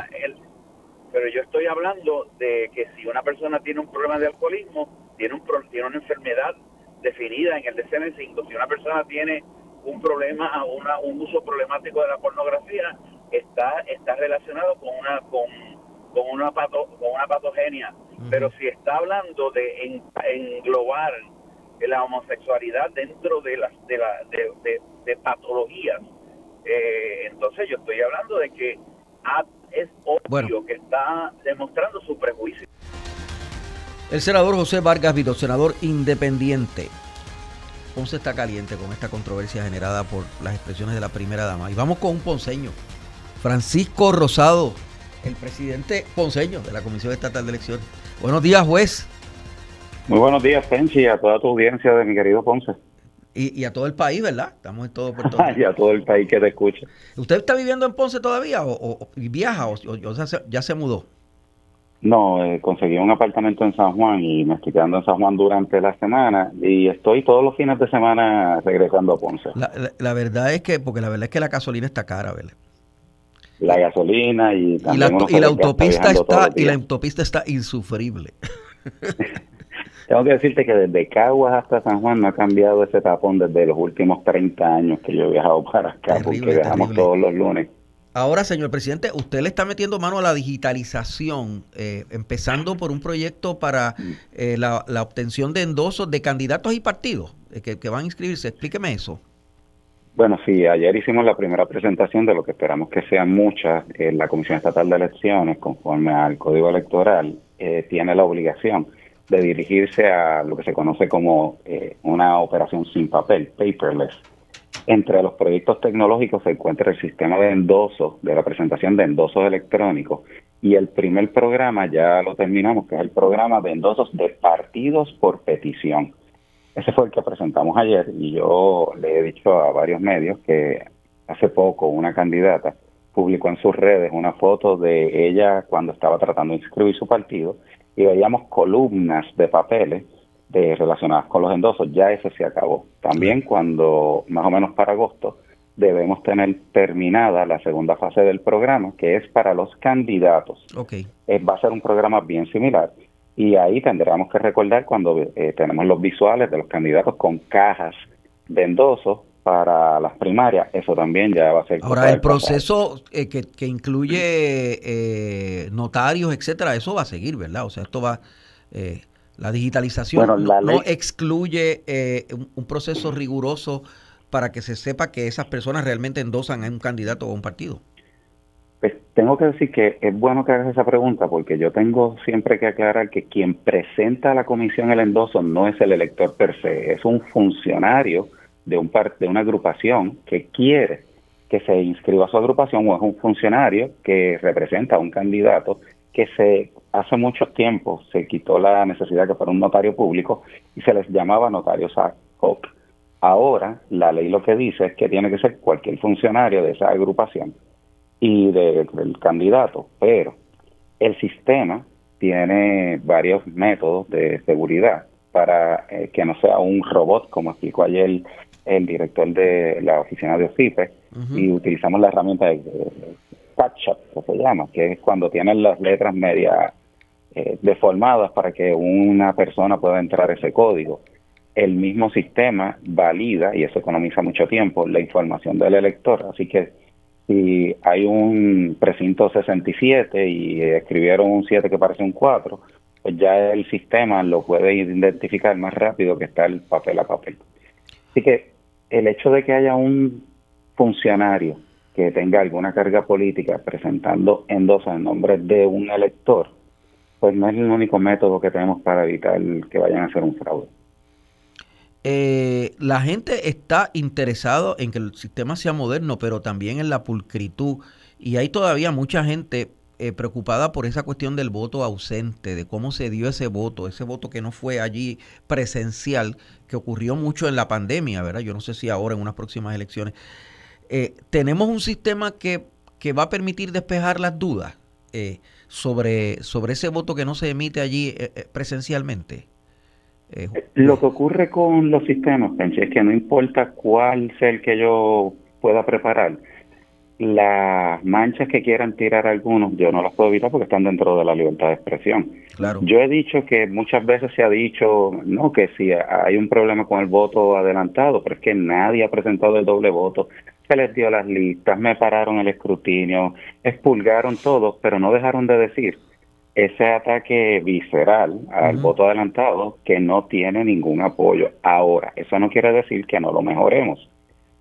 pero yo estoy hablando de que si una persona tiene un problema de alcoholismo, tiene un tiene una enfermedad definida en el DCM5. Si una persona tiene un problema, una, un uso problemático de la pornografía, está, está relacionado con una, con, con una, pato, con una patogenia. Pero si está hablando de englobar la homosexualidad dentro de las de, la, de, patologías, eh, entonces yo estoy hablando de que es obvio que está demostrando su prejuicio. El senador José Vargas Vito, senador independiente. Ponce está caliente con esta controversia generada por las expresiones de la primera dama. Y vamos con un ponceño. Francisco Rosado, el presidente ponceño de la Comisión Estatal de Elecciones. Buenos días, juez. Muy buenos días, Penchi, y a toda tu audiencia de mi querido Ponce. Y, a todo el país, ¿verdad? Estamos en todo Puerto Rico. y a todo el país que te escucha. ¿Usted está viviendo en Ponce todavía o, viaja o, ya se mudó? No, eh, conseguí un apartamento en San Juan y me estoy quedando en San Juan durante la semana y estoy todos los fines de semana regresando a Ponce. La, verdad es que, porque la verdad es que la gasolina está cara, ¿verdad? La gasolina y, y la, autopista está y la autopista está insufrible. Tengo que decirte que desde Caguas hasta San Juan no ha cambiado ese tapón desde los últimos 30 años que yo he viajado para acá, porque viajamos todos los lunes. Ahora, señor presidente, usted le está metiendo mano a la digitalización, eh, empezando por un proyecto para eh, la, obtención de endosos de candidatos y partidos eh, que, van a inscribirse. Explíqueme eso. Bueno, sí, ayer hicimos la primera presentación de lo que esperamos que sean muchas. la Comisión Estatal de Elecciones, conforme al Código Electoral, tiene la obligación de dirigirse a lo que se conoce como una operación sin papel, paperless entre los proyectos tecnológicos se encuentra el sistema de endosos, de la presentación de endosos electrónicos, y el primer programa ya lo terminamos, que es el programa de endosos de partidos por petición. Ese fue el que presentamos ayer y yo le he dicho a varios medios que hace poco una candidata publicó en sus redes una foto de ella cuando estaba tratando de inscribir su partido y veíamos columnas de papeles de, relacionadas con los endosos, ya eso se acabó. También cuando, más o menos para agosto, debemos tener terminada la segunda fase del programa, que es para los candidatos. Okay. Eh, va a ser un programa bien similar y ahí tendremos que recordar cuando eh, tenemos los visuales de los candidatos con cajas de endosos para las primarias, eso también ya va a ser. Ahora, el proceso eh, que, que, incluye eh, notarios, etcétera, eso va a seguir, ¿verdad? O sea, esto va. Eh, la digitalización no, excluye un, proceso riguroso para que se sepa que esas personas realmente endosan a un candidato o a un partido. Pues tengo que decir que es bueno que hagas esa pregunta porque yo tengo siempre que aclarar que quien presenta a la comisión el endoso no es el elector per se, es un funcionario de, un de una agrupación que quiere que se inscriba a su agrupación o es un funcionario que representa a un candidato que se hace mucho tiempo se quitó la necesidad que fuera un notario público y se les llamaba notarios ad hoc. Ahora la ley lo que dice es que tiene que ser cualquier funcionario de esa agrupación y del candidato, pero el sistema tiene varios métodos de seguridad para eh, que no sea un robot, como explicó ayer el director de la oficina de OCIPE, y utilizamos la herramienta de, patch que se llama, que es cuando tienen las letras media eh, deformadas para que una persona pueda entrar ese código. El mismo sistema valida, y eso economiza mucho tiempo, la información del elector. Así que si hay un precinto 67 y escribieron un 7 que parece un 4, pues ya el sistema lo puede identificar más rápido que está el papel a papel. Así que el hecho de que haya un funcionario que tenga alguna carga política presentando endosos en nombre de un elector, pues no es el único método que tenemos para evitar que vayan a hacer un fraude. Eh, la gente está interesado en que el sistema sea moderno, pero también en la pulcritud. Y hay todavía mucha gente eh, preocupada por esa cuestión del voto ausente, de cómo se dio ese voto, ese voto que no fue allí presencial, que ocurrió mucho en la pandemia, ¿verdad? Yo no sé si ahora en unas próximas elecciones. Eh, tenemos un sistema que, que, va a permitir despejar las dudas eh, sobre, sobre ese voto que no se emite allí presencialmente. Lo que ocurre con los sistemas, Penche, es que no importa cuál sea el que yo pueda preparar, las manchas que quieran tirar algunos, yo no las puedo evitar porque están dentro de la libertad de expresión. Claro. Yo he dicho que muchas veces se ha dicho, no, que si hay un problema con el voto adelantado, pero es que nadie ha presentado el doble voto, se les dio las listas, me pararon el escrutinio, expulgaron todo, pero no dejaron de decir ese ataque visceral al voto adelantado que no tiene ningún apoyo. Ahora, eso no quiere decir que no lo mejoremos.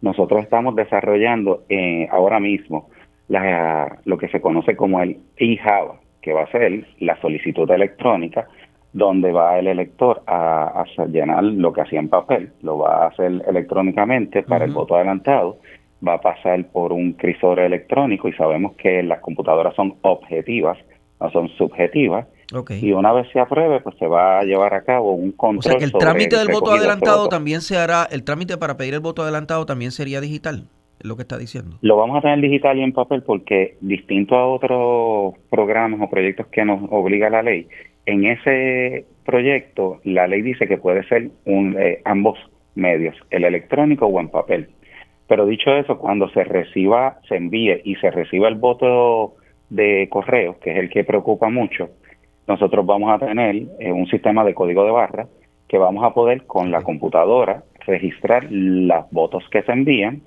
Nosotros estamos desarrollando eh, ahora mismo la, lo que se conoce como el e-Java, que va a ser la solicitud electrónica, donde va el elector a, llenar lo que hacía en papel, lo va a hacer electrónicamente para el voto adelantado, va a pasar por un crisor electrónico y sabemos que las computadoras son objetivas, no son subjetivas, y una vez se apruebe, pues se va a llevar a cabo un control. O sea que el trámite del voto adelantado también se hará, el trámite para pedir el voto adelantado también sería digital, es lo que está diciendo. Lo vamos a tener digital y en papel porque distinto a otros programas o proyectos que nos obliga la ley, en ese proyecto la ley dice que puede ser un, eh, ambos medios, el electrónico o en papel. Pero dicho eso, cuando se reciba, se envíe y se reciba el voto de correo, que es el que preocupa mucho, nosotros vamos a tener eh, un sistema de código de barra que vamos a poder con la computadora registrar los votos que se envían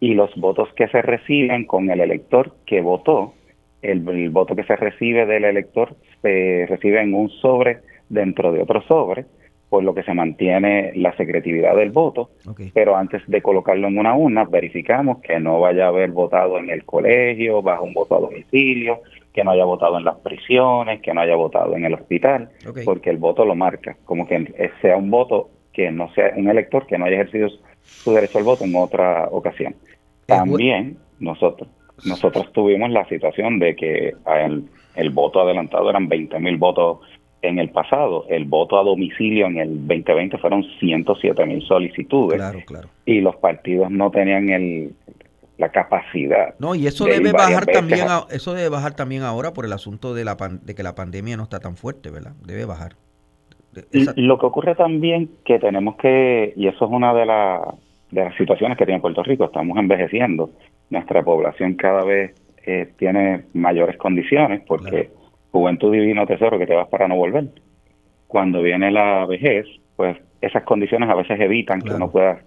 y los votos que se reciben con el elector que votó. El, voto que se recibe del elector se recibe en un sobre dentro de otro sobre, por lo que se mantiene la secretividad del voto. Pero antes de colocarlo en una urna, verificamos que no vaya a haber votado en el colegio, bajo un voto a domicilio, que no haya votado en las prisiones, que no haya votado en el hospital, porque el voto lo marca, como que sea un voto que no sea un elector que no haya ejercido su derecho al voto en otra ocasión. También nosotros nosotros tuvimos la situación de que el, el voto adelantado eran 20 mil votos en el pasado. El voto a domicilio en el 2020 fueron 107 mil solicitudes. Y los partidos no tenían el, la capacidad. No, y eso debe bajar también, eso debe bajar también ahora por el asunto de la de que la pandemia no está tan fuerte, ¿verdad? Debe bajar. Lo que ocurre también que tenemos que, y eso es una de, de las situaciones que tiene Puerto Rico, estamos envejeciendo, nuestra población cada vez eh, tiene mayores condiciones porque juventud divino tesoro que te vas para no volver. Cuando viene la vejez, pues esas condiciones a veces evitan que uno pueda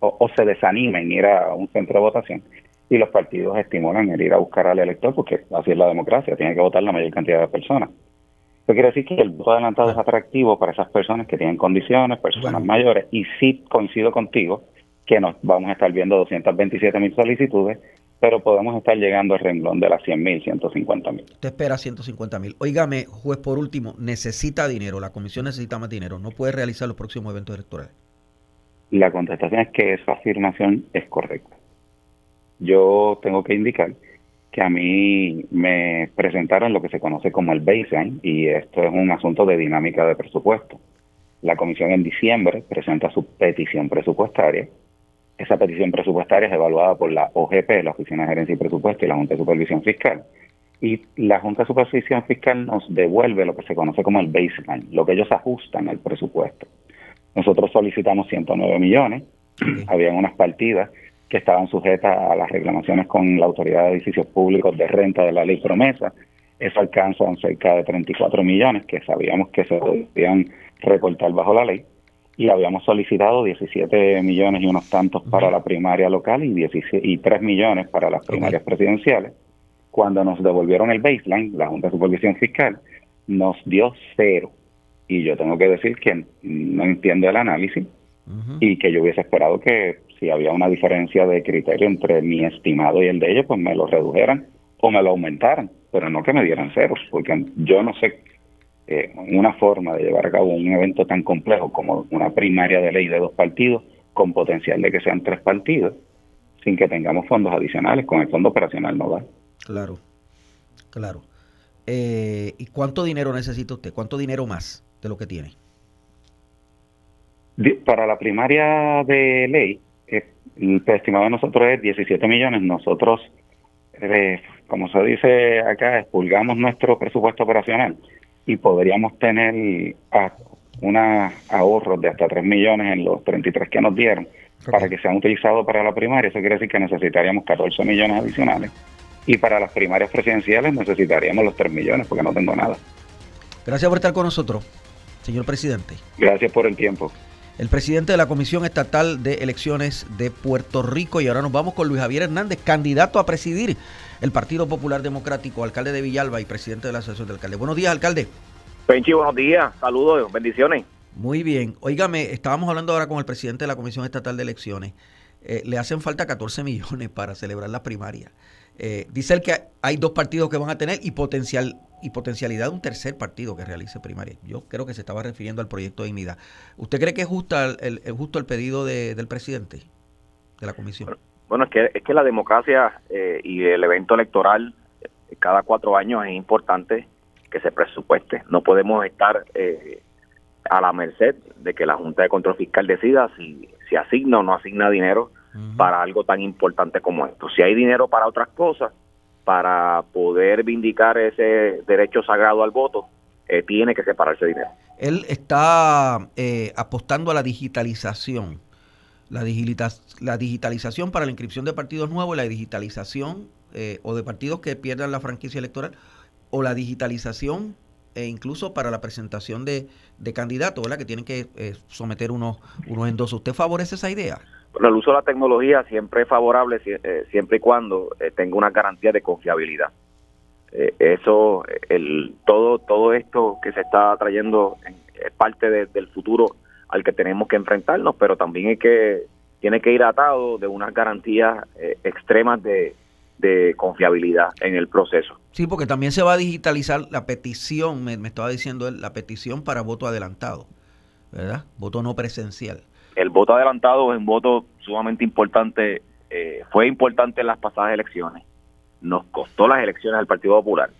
o, o, se desanime en ir a un centro de votación y los partidos estimulan el ir a buscar al elector porque así es la democracia, tiene que votar la mayor cantidad de personas. Eso quiere decir que el voto adelantado es atractivo para esas personas que tienen condiciones, personas mayores, y sí coincido contigo que nos vamos a estar viendo 227 mil solicitudes, pero podemos estar llegando al renglón de las 100 mil, 150 mil. Usted espera 150 mil. Óigame, juez, por último, necesita dinero, la comisión necesita más dinero, no puede realizar los próximos eventos electorales. La contestación es que esa afirmación es correcta. Yo tengo que indicar que a mí me presentaron lo que se conoce como el baseline y esto es un asunto de dinámica de presupuesto. La comisión en diciembre presenta su petición presupuestaria. Esa petición presupuestaria es evaluada por la OGP, la Oficina de Gerencia y Presupuesto y la Junta de Supervisión Fiscal. Y la Junta de Supervisión Fiscal nos devuelve lo que se conoce como el baseline, lo que ellos ajustan al presupuesto. Nosotros solicitamos 109 millones, habían unas partidas que estaban sujetas a las reclamaciones con la Autoridad de Edificios Públicos de Renta de la Ley Promesa. Eso alcanza cerca de 34 millones que sabíamos que se podían recortar bajo la ley y habíamos solicitado 17 millones y unos tantos para la primaria local y, 17, y 3 millones para las primarias presidenciales. Cuando nos devolvieron el baseline, la Junta de Supervisión Fiscal nos dio cero. Y yo tengo que decir que no entiendo el análisis y que yo hubiese esperado que si había una diferencia de criterio entre mi estimado y el de ellos, pues me lo redujeran o me lo aumentaran, pero no que me dieran ceros, porque yo no sé eh, una forma de llevar a cabo un evento tan complejo como una primaria de ley de dos partidos, con potencial de que sean tres partidos, sin que tengamos fondos adicionales, con el fondo operacional no va. Claro, claro. Eh, ¿Y cuánto dinero necesita usted? ¿Cuánto dinero más de lo que tiene? Para la primaria de ley, el estimado de nosotros es 17 millones. Nosotros, eh, como se dice acá, expulgamos nuestro presupuesto operacional y podríamos tener unos ahorros de hasta 3 millones en los 33 que nos dieron para que sean utilizados para la primaria. Eso quiere decir que necesitaríamos 14 millones adicionales. Y para las primarias presidenciales necesitaríamos los 3 millones porque no tengo nada. Gracias por estar con nosotros, señor presidente. Gracias por el tiempo el presidente de la Comisión Estatal de Elecciones de Puerto Rico. Y ahora nos vamos con Luis Javier Hernández, candidato a presidir el Partido Popular Democrático, alcalde de Villalba y presidente de la Asociación de Alcaldes. Buenos días, alcalde. Penchi, buenos días. Saludos, bendiciones. Muy bien. Óigame, estábamos hablando ahora con el presidente de la Comisión Estatal de Elecciones. Eh, le hacen falta 14 millones para celebrar la primaria. Eh, dice él que hay dos partidos que van a tener y potencial y potencialidad de un tercer partido que realice primaria. Yo creo que se estaba refiriendo al proyecto de dignidad. ¿Usted cree que es justo el, justo el pedido del presidente de la comisión? Bueno, es que, es que la democracia eh, y el evento electoral eh, cada cuatro años es importante que se presupueste. No podemos estar eh, a la merced de que la Junta de Control Fiscal decida si, si asigna o no asigna dinero para algo tan importante como esto. Si hay dinero para otras cosas, para poder vindicar ese derecho sagrado al voto, eh, tiene que separarse dinero. Él está eh, apostando a la digitalización, la, la digitalización para la inscripción de partidos nuevos, la digitalización eh, o de partidos que pierdan la franquicia electoral, o la digitalización e incluso para la presentación de, de candidatos, ¿verdad? Que tienen que someter unos, unos endosos. ¿Usted favorece esa idea? Bueno, el uso de la tecnología siempre es favorable eh, siempre y cuando eh, tenga una garantía de confiabilidad. Eh, eso, el todo todo esto que se está trayendo es parte del futuro al que tenemos que enfrentarnos, pero también hay que tiene que ir atado de unas garantías extremas de, de confiabilidad en el proceso. Sí, porque también se va a digitalizar la petición, me, me estaba diciendo él, la petición para voto adelantado, ¿verdad? Voto no presencial el voto adelantado es un voto sumamente importante, eh, fue importante en las pasadas elecciones, nos costó las elecciones al Partido Popular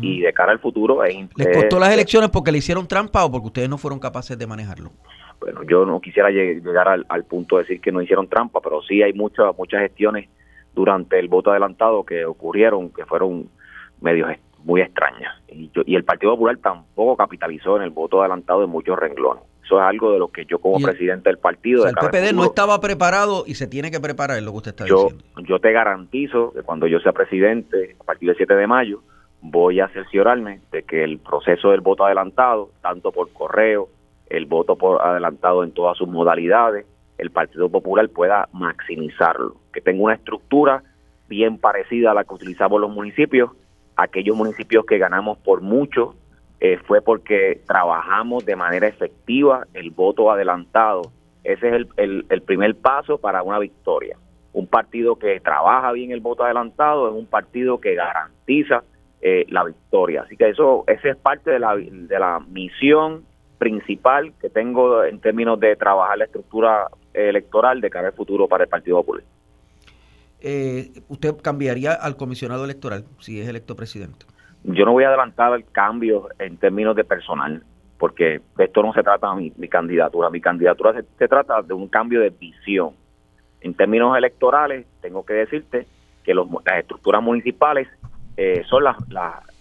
y de cara al futuro es... ¿Les costó las elecciones porque le hicieron trampa o porque ustedes no fueron capaces de manejarlo? Bueno, yo no quisiera llegar al, punto de decir que no hicieron trampa, pero sí hay muchas muchas gestiones durante el voto adelantado que ocurrieron que fueron medios muy extrañas y y el Partido Popular tampoco capitalizó en el voto adelantado en muchos renglones. Eso es algo de lo que yo como presidente del partido... el PPD no estaba preparado y se tiene que preparar, lo que usted está yo, diciendo. Yo te garantizo que cuando yo sea presidente, a partir del 7 de mayo, voy a cerciorarme de que el proceso del voto adelantado, tanto por correo, el voto por adelantado en todas sus modalidades, el Partido Popular pueda maximizarlo, que tenga una estructura bien parecida a la que utilizamos los municipios, aquellos municipios que ganamos por mucho eh, fue porque trabajamos de manera efectiva el voto adelantado. Ese es el, el, primer paso para una victoria. Un partido que trabaja bien el voto adelantado es un partido que garantiza eh, la victoria. Así que eso, esa es parte de la, de la misión principal que tengo en términos de trabajar la estructura electoral de cara al futuro para el Partido Popular. Eh, ¿Usted cambiaría al comisionado electoral si es electo presidente? Yo no voy a adelantar el cambio en términos de personal, porque de esto no se trata mi, mi candidatura. Mi candidatura se, trata de un cambio de visión. En términos electorales, tengo que decirte que los, las estructuras municipales eh, son las,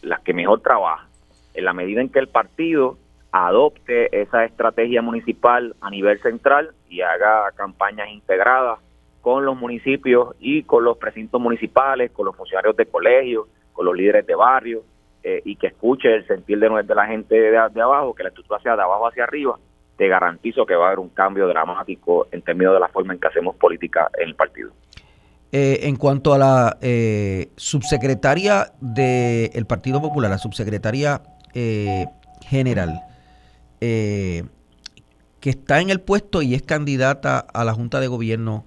las que mejor trabajan. En la medida en que el partido adopte esa estrategia municipal a nivel central y haga campañas integradas con los municipios y con los precintos municipales, con los funcionarios de colegios, con los líderes de barrio, eh, y que escuche el sentir de, de la gente de, abajo, que la estructura sea de abajo hacia arriba, te garantizo que va a haber un cambio dramático en términos de la forma en que hacemos política en el partido. Eh, en cuanto a la eh, subsecretaria del Partido Popular, la subsecretaria general, que está en el puesto y es candidata a la Junta de Gobierno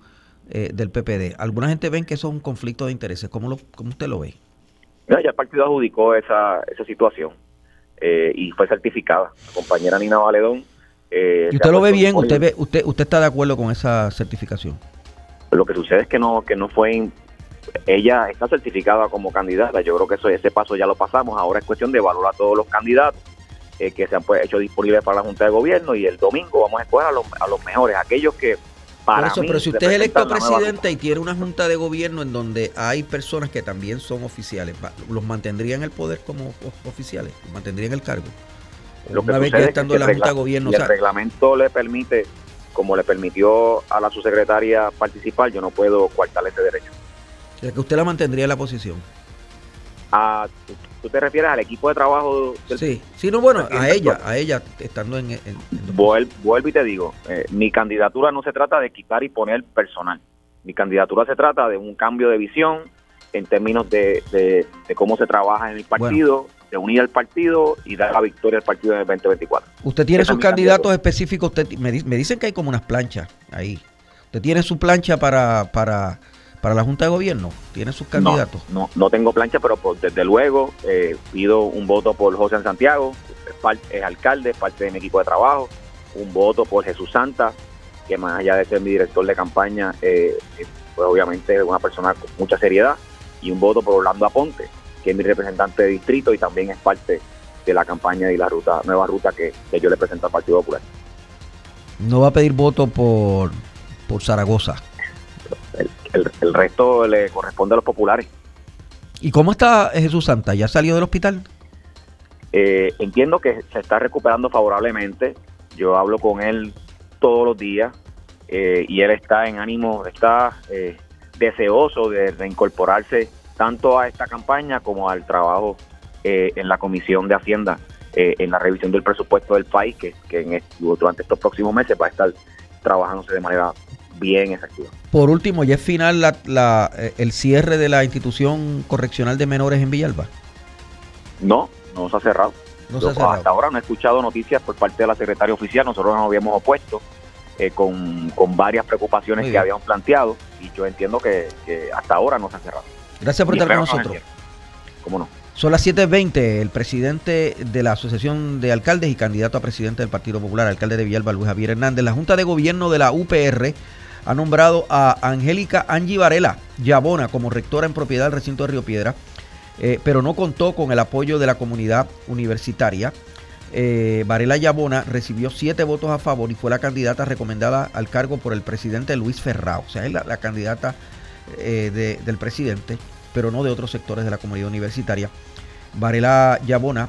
del PPD. Alguna gente ven que eso es un conflicto de intereses. ¿Cómo, lo, cómo usted lo ve? Ya, el partido adjudicó esa, esa situación eh, y fue certificada. La compañera Nina Valedón. Eh, ¿Y usted lo ve bien? ¿Usted, ve, usted, ¿Usted está de acuerdo con esa certificación? Lo que sucede es que no, que no fue. Ella está certificada como candidata. Yo creo que eso, ese paso ya lo pasamos. Ahora es cuestión de valorar a todos los candidatos eh, que se han pues, hecho disponibles para la Junta de Gobierno y el domingo vamos a escoger a los, a los mejores, aquellos que pero si usted es electo presidente y tiene una junta de gobierno en donde hay personas que también son oficiales, ¿los mantendría en el poder como oficiales? ¿Los mantendría en el cargo? Lo una vez ya estando en la junta de gobierno. el reglamento le permite, como le permitió a la subsecretaria participar, yo no puedo coartarle ese derecho. O sea, que usted la mantendría en la posición. A, ¿Tú te refieres al equipo de trabajo? sí, sí, no, bueno, a ella, a ella estando en... en, vuelvo, y te digo, eh, mi candidatura no se trata de quitar y poner personal. Mi candidatura se trata de un cambio de visión en términos de, de, cómo se trabaja en el partido, de unir al partido y dar la victoria al partido en el 2024. Usted tiene sus candidatos específicos, usted, me, me dicen que hay como unas planchas ahí. Usted tiene su plancha para... para para la Junta de Gobierno? ¿Tiene sus candidatos? No, no, tengo plancha, pero desde luego eh, pido un voto por José Santiago, es, alcalde, parte de mi equipo de trabajo, un voto por Jesús Santa, que más allá de ser mi director de campaña, eh, eh, pues obviamente es una persona con mucha seriedad, y un voto por Orlando Aponte, que es mi representante de distrito y también es parte de la campaña y la ruta nueva ruta que, yo le presento al Partido Popular. No va a pedir voto por, por Zaragoza el, resto le corresponde a los populares. ¿Y cómo está Jesús Santa? ¿Ya salió del hospital? Eh, entiendo que se está recuperando favorablemente. Yo hablo con él todos los días eh, y él está en ánimo, está eh, deseoso de reincorporarse tanto a esta campaña como al trabajo en la Comisión de Hacienda en la revisión del presupuesto del país, que, que en, durante estos próximos meses va a estar trabajándose de manera bien efectiva. Por último, ¿ya es final la, eh, el cierre de la institución correccional de menores en Villalba? No, no se ha cerrado. Hasta ahora no he escuchado noticias por parte de la secretaria oficial. Nosotros nos habíamos opuesto eh, con, varias preocupaciones que habíamos planteado y yo entiendo que, hasta ahora no se ha cerrado. Gracias por estar con nosotros. ¿Cómo no? Son las 7.20. El presidente de la Asociación de Alcaldes y candidato a presidente del Partido Popular, alcalde de Villalba, Luis Javier Hernández, la Junta de Gobierno de la UPR ha nombrado a Angélica Angie Varela Yabona como rectora en propiedad del recinto de Río Piedra, eh, pero no contó con el apoyo de la comunidad universitaria. Eh, Varela Yabona recibió siete votos a favor y fue la candidata recomendada al cargo por el presidente Luis Ferrao. O sea, es la, candidata eh, del presidente, pero no de otros sectores de la comunidad universitaria. Varela Yabona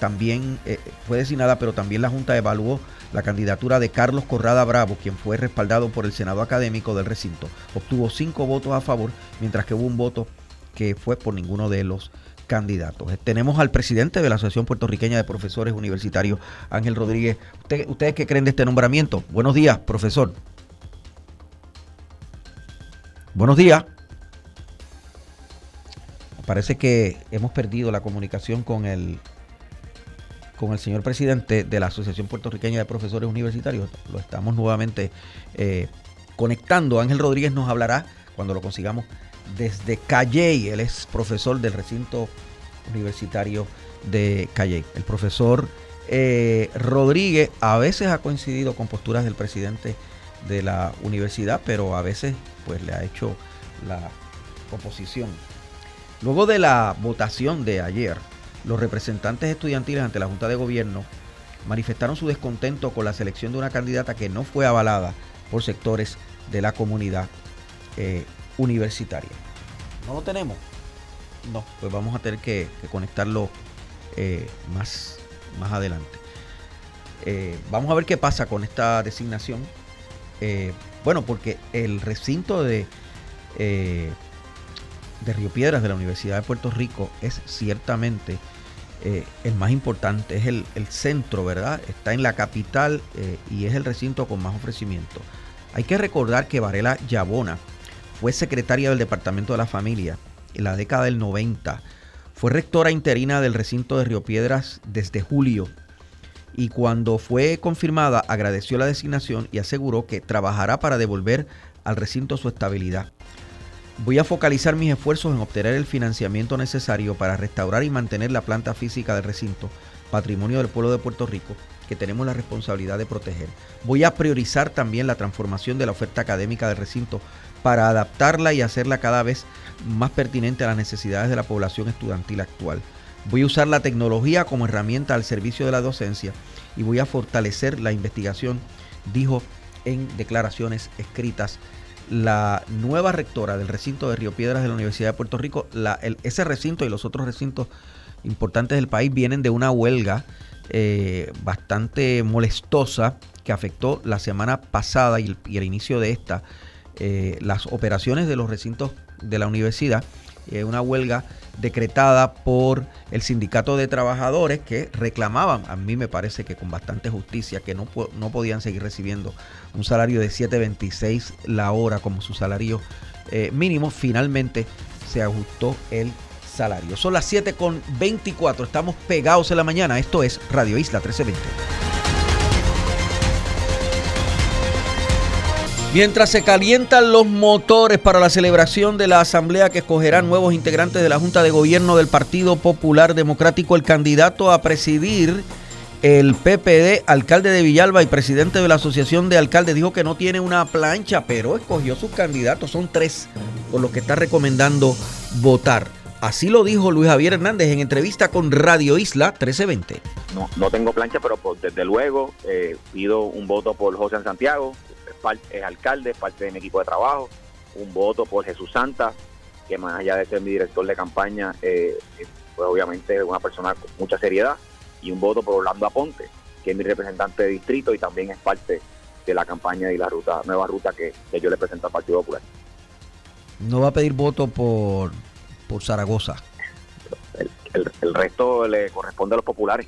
también fue designada, pero también la Junta evaluó la candidatura de Carlos Corrada Bravo, quien fue respaldado por el Senado Académico del recinto. Obtuvo cinco votos a favor, mientras que hubo un voto que fue por ninguno de los candidatos. Tenemos al presidente de la Asociación Puertorriqueña de Profesores Universitarios, Ángel Rodríguez. ¿Ustedes qué creen de este nombramiento? Buenos días, profesor. Buenos días. Parece que hemos perdido la comunicación con el con el señor presidente de la Asociación Puertorriqueña de Profesores Universitarios. Lo estamos nuevamente eh, conectando. Ángel Rodríguez nos hablará cuando lo consigamos desde Calley. Él es profesor del recinto universitario de Calley. El profesor eh, Rodríguez a veces ha coincidido con posturas del presidente de la universidad, pero a veces pues le ha hecho la oposición. Luego de la votación de ayer, los representantes estudiantiles ante la Junta de Gobierno manifestaron su descontento con la selección de una candidata que no fue avalada por sectores de la comunidad eh, universitaria. ¿No lo tenemos? No, pues vamos a tener que, conectarlo eh, más, más adelante. Eh, vamos a ver qué pasa con esta designación. bueno, porque el recinto de, de Río Piedras de la Universidad de Puerto Rico es ciertamente el más importante, es el, centro, ¿verdad? Está en la capital y es el recinto con más ofrecimiento. Hay que recordar que Varela Yabona fue secretaria del Departamento de la Familia en la década del 90. Fue rectora interina del recinto de Río Piedras desde julio y cuando fue confirmada agradeció la designación y aseguró que trabajará para devolver al recinto su estabilidad. Voy a focalizar mis esfuerzos en obtener el financiamiento necesario para restaurar y mantener la planta física del recinto, patrimonio del pueblo de Puerto Rico, que tenemos la responsabilidad de proteger. Voy a priorizar también la transformación de la oferta académica del recinto para adaptarla y hacerla cada vez más pertinente a las necesidades de la población estudiantil actual. Voy a usar la tecnología como herramienta al servicio de la docencia y voy a fortalecer la investigación, dijo en declaraciones escritas la nueva rectora del recinto de Río Piedras de la Universidad de Puerto Rico. ese recinto y los otros recintos importantes del país vienen de una huelga eh, bastante molestosa que afectó la semana pasada y el inicio de esta eh, las operaciones de los recintos de la universidad. Eh, una huelga decretada por el sindicato de trabajadores que reclamaban, a mí me parece que con bastante justicia, que no, no podían seguir recibiendo un salario de 7.26 la hora como su salario eh, mínimo. Finalmente se ajustó el salario. Son las 7.24, estamos pegados en la mañana. Esto es Radio Isla 1320. Mientras se calientan los motores para la celebración de la asamblea que escogerá nuevos integrantes de la Junta de Gobierno del Partido Popular Democrático, el candidato a presidir el PPD, alcalde de Villalba y presidente de la Asociación de Alcaldes, dijo que no tiene una plancha, pero escogió sus candidatos, son tres, por lo que está recomendando votar. Así lo dijo Luis Javier Hernández en entrevista con Radio Isla 1320. No, no tengo plancha, pero pues, desde luego eh, pido un voto por José Santiago, es alcalde, parte de mi equipo de trabajo, un voto por Jesús Santa, que más allá de ser mi director de campaña, eh, eh, pues obviamente es una persona con mucha seriedad, y un voto por Orlando Aponte, que es mi representante de distrito y también es parte de la campaña y la ruta nueva ruta que, yo le presento al Partido Popular. No va a pedir voto por, por Zaragoza. El, resto le corresponde a los populares.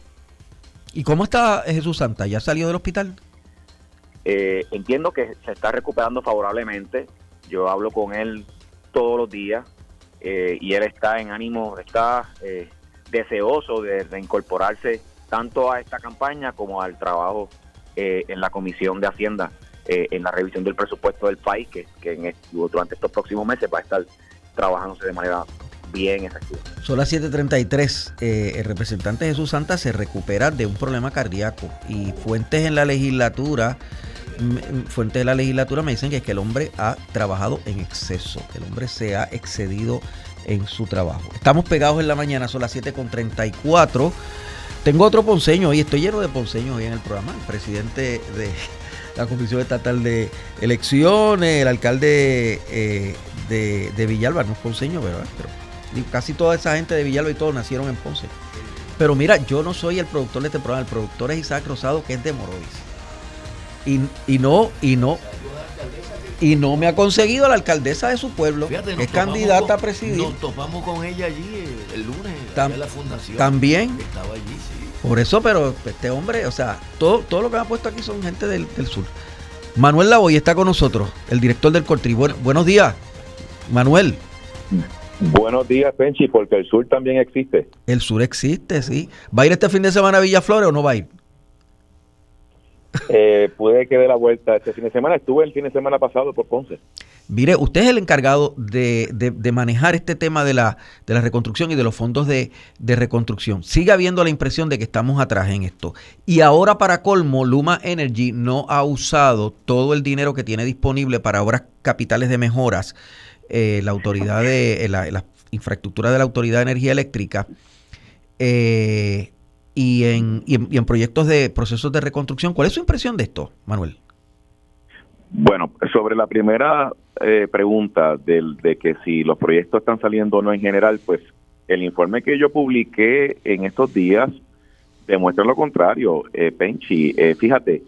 ¿Y cómo está Jesús Santa? ¿Ya salió del hospital? Eh, entiendo que se está recuperando favorablemente. Yo hablo con él todos los días eh, y él está en ánimo, está eh, deseoso de reincorporarse tanto a esta campaña como al trabajo en la Comisión de Hacienda en la revisión del presupuesto del país, que, en durante estos próximos meses va a estar trabajándose de manera bien efectiva. Son las 7:33. el representante Jesús Santa se recupera de un problema cardíaco y fuentes en la legislatura fuentes de la legislatura me dicen que es que el hombre ha trabajado en exceso, que el hombre se ha excedido en su trabajo. Estamos pegados en la mañana, son las 7.34. Tengo otro ponceño y estoy lleno de ponceños hoy en el programa. El presidente de la Comisión Estatal de Elecciones, el alcalde eh, de, Villalba, no es ponceño, ¿verdad? Pero casi toda esa gente de Villalba y todos nacieron en Ponce. Pero mira, yo no soy el productor de este programa, el productor es Isaac Rosado, que es de Morovis. Y, y no, y no, y no me ha conseguido la alcaldesa de su pueblo, que es candidata a presidir. Nos topamos con ella allí el, el lunes, Tam- en la fundación. también. Estaba allí, sí. Por eso, pero este hombre, o sea, todo, todo lo que me ha puesto aquí son gente del, del sur. Manuel Lavoy está con nosotros, el director del Cortri. Buen- buenos días, Manuel. Buenos días, Penchi, porque el sur también existe. El sur existe, sí. ¿Va a ir este fin de semana a Villaflores o no va a ir? Eh, pude que dé la vuelta este fin de semana. Estuve el fin de semana pasado por Ponce. Mire, usted es el encargado de, de- de manejar este tema de la, de la reconstrucción y de los fondos de, de reconstrucción. Sigue habiendo la impresión de que estamos atrás en esto. Y ahora, para colmo, Luma Energy no ha usado todo el dinero que tiene disponible para obras capitales de mejoras. eh, la autoridad de eh, la, la infraestructura de la Autoridad de Energía Eléctrica eh, y, en, y en- y en proyectos de procesos de reconstrucción. ¿Cuál es su impresión de esto, Manuel? Bueno, sobre la primera eh, pregunta del, de que si los proyectos están saliendo o no en general, pues el informe que yo publiqué en estos días demuestra lo contrario, eh, Penchi. Eh, fíjate,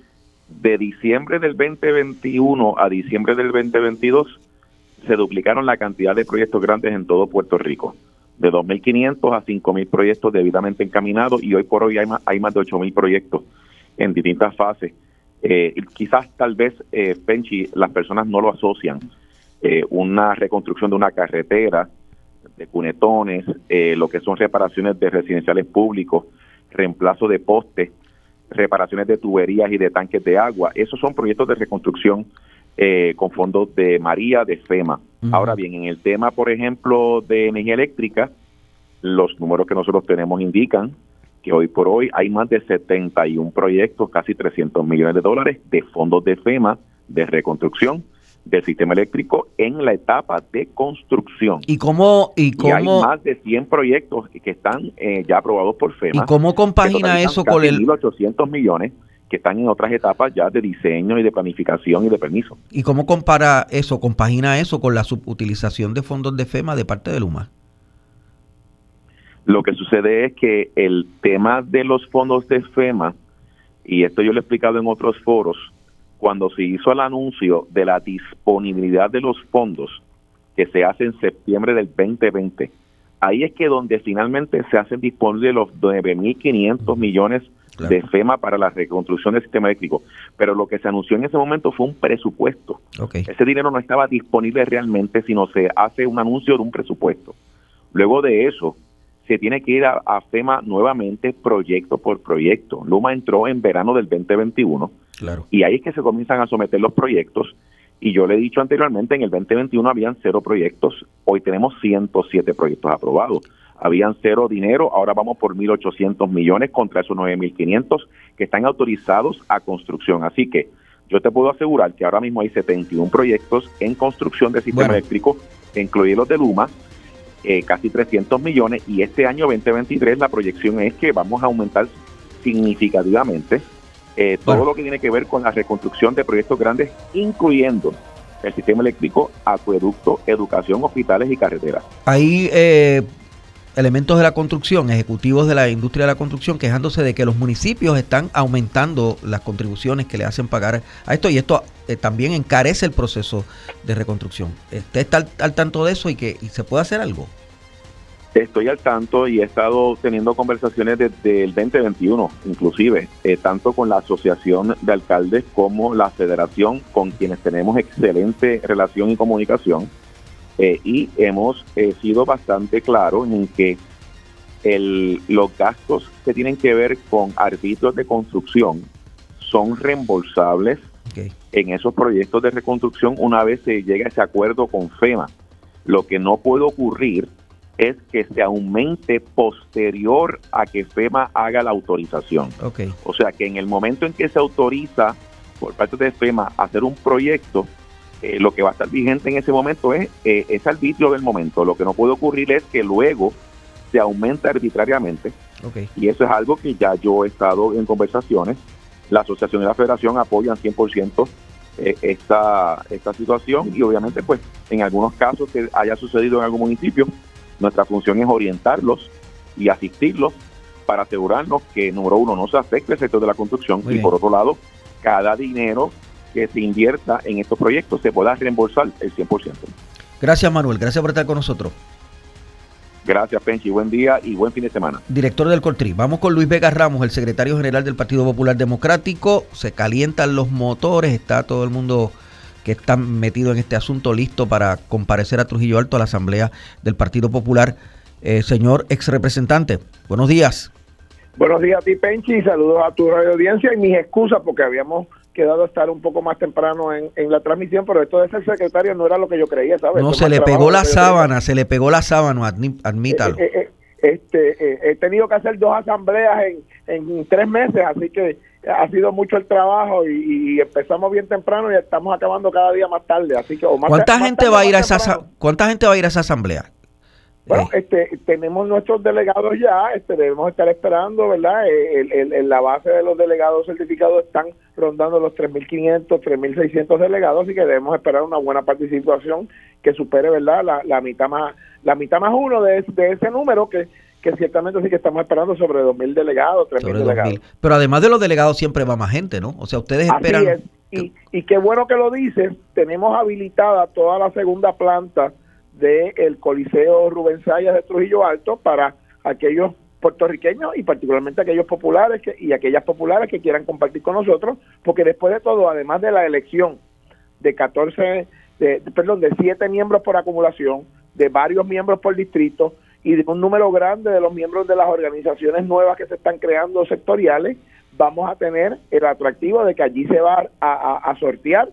de diciembre del 2021 a diciembre del 2022 se duplicaron la cantidad de proyectos grandes en todo Puerto Rico, de 2.500 a 5.000 proyectos debidamente encaminados y hoy por hoy hay más, hay más de 8.000 proyectos en distintas fases. Eh, quizás tal vez, eh, Penchi, las personas no lo asocian. Eh, una reconstrucción de una carretera, de cunetones, eh, lo que son reparaciones de residenciales públicos, reemplazo de postes, reparaciones de tuberías y de tanques de agua. Esos son proyectos de reconstrucción con fondos de María, de FEMA. Ahora bien, en el tema, por ejemplo, de energía eléctrica, los números que nosotros tenemos indican que hoy por hoy hay más de 71 proyectos, casi 300 millones de dólares de fondos de FEMA de reconstrucción del sistema eléctrico en la etapa de construcción. ¿Y cómo, y Y hay cómo, más de 100 proyectos que están eh, ya aprobados por FEMA. ¿Y cómo compagina eso con el- 1.800 millones que están en otras etapas ya de diseño y de planificación y de permiso. ¿Y cómo compara eso, compagina eso con la subutilización de fondos de FEMA de parte de Luma? Lo que sucede es que el tema de los fondos de FEMA, y esto yo lo he explicado en otros foros, cuando se hizo el anuncio de la disponibilidad de los fondos que se hace en septiembre del 2020, ahí es que donde finalmente se hacen disponibles los 9.500 millones de FEMA para la reconstrucción del sistema eléctrico. Pero lo que se anunció en ese momento fue un presupuesto. Ese dinero no estaba disponible realmente, sino se hace un anuncio de un presupuesto. Luego de eso, se tiene que ir a, a FEMA nuevamente proyecto por proyecto. Luma entró en verano del 2021 Claro. y ahí es que se comienzan a someter los proyectos. Y yo le he dicho anteriormente, en el 2021 habían cero proyectos, hoy tenemos 107 proyectos aprobados. Habían cero dinero, ahora vamos por 1.800 millones contra esos 9.500 que están autorizados a construcción. Así que yo te puedo asegurar que ahora mismo hay 71 proyectos en construcción de sistema Bueno. eléctrico, incluidos los de Luma, eh, casi 300 millones y este año 2023 la proyección es que vamos a aumentar significativamente eh, todo lo que tiene que ver con la reconstrucción de proyectos grandes, incluyendo el sistema eléctrico, acueducto, educación, hospitales y carreteras. Hay eh, elementos de la construcción, ejecutivos de la industria de la construcción, quejándose de que los municipios están aumentando las contribuciones que le hacen pagar a esto y esto eh, también encarece el proceso de reconstrucción. ¿Usted está al, tanto de eso y que se puede hacer algo? Estoy al tanto y he estado teniendo conversaciones desde el 2021, inclusive, eh, tanto con la Asociación de Alcaldes como la Federación, con quienes tenemos excelente relación y comunicación. Eh, y hemos eh, sido bastante claros en que el, los gastos que tienen que ver con arbitrios de construcción son reembolsables en esos proyectos de reconstrucción una vez se llega a ese acuerdo con FEMA. Lo que no puede ocurrir es que se aumente posterior a que FEMA haga la autorización. O sea que en el momento en que se autoriza por parte de FEMA hacer un proyecto, eh, lo que va a estar vigente en ese momento es eh, ese arbitrio del momento. Lo que no puede ocurrir es que luego se aumente arbitrariamente. Y eso es algo que ya yo he estado en conversaciones. La asociación y la federación apoyan 100% eh, esta, esta situación. Y obviamente pues en algunos casos que haya sucedido en algún municipio, nuestra función es orientarlos y asistirlos para asegurarnos que, número uno, no se afecte el sector de la construcción. Y por otro lado, cada dinero que se invierta en estos proyectos se pueda reembolsar el 100%. Gracias Manuel, gracias por estar con nosotros. Gracias, Penchi. Buen día y buen fin de semana. Director del Coltri. Vamos con Luis Vega Ramos, el secretario general del Partido Popular Democrático. Se calientan los motores, está todo el mundo que está metido en este asunto listo para comparecer a Trujillo Alto a la Asamblea del Partido Popular. Eh, señor ex representante, buenos días. Buenos días a ti, Penchi, y saludos a tu radio audiencia y mis excusas porque habíamos quedado a estar un poco más temprano en, la transmisión, pero esto de ser secretario no era lo que yo creía, ¿sabes? No, se le pegó la sábana, se le pegó la sábana, admítalo. Eh, eh, eh, este, he tenido que hacer dos asambleas en, en tres meses, así que ha sido mucho el trabajo y, empezamos bien temprano y estamos acabando cada día más tarde, así que ¿Cuánta gente va a ir a esa cuánta gente va a ir a esa asamblea? Bueno, eh. este, tenemos nuestros delegados ya, este, debemos estar esperando, ¿verdad? En la base de los delegados certificados están rondando los 3.500, 3.600 delegados, y que debemos esperar una buena participación que supere, ¿verdad? La, la mitad más la mitad más uno de, ese número que que ciertamente sí que estamos esperando sobre 2.000 delegados, 3.000 delegados. Pero además de los delegados siempre va más gente, ¿no? O sea, ustedes esperan... Y, y qué bueno que lo dices, tenemos habilitada toda la segunda planta del Coliseo Rubén Sayas de Trujillo Alto para aquellos puertorriqueños y particularmente aquellos populares que, y aquellas populares que quieran compartir con nosotros, porque después de todo, además de la elección de 14, de, perdón, de 7 miembros por acumulación, de varios miembros por distrito y de un número grande de los miembros de las organizaciones nuevas que se están creando sectoriales, vamos a tener el atractivo de que allí se va a, a sortear,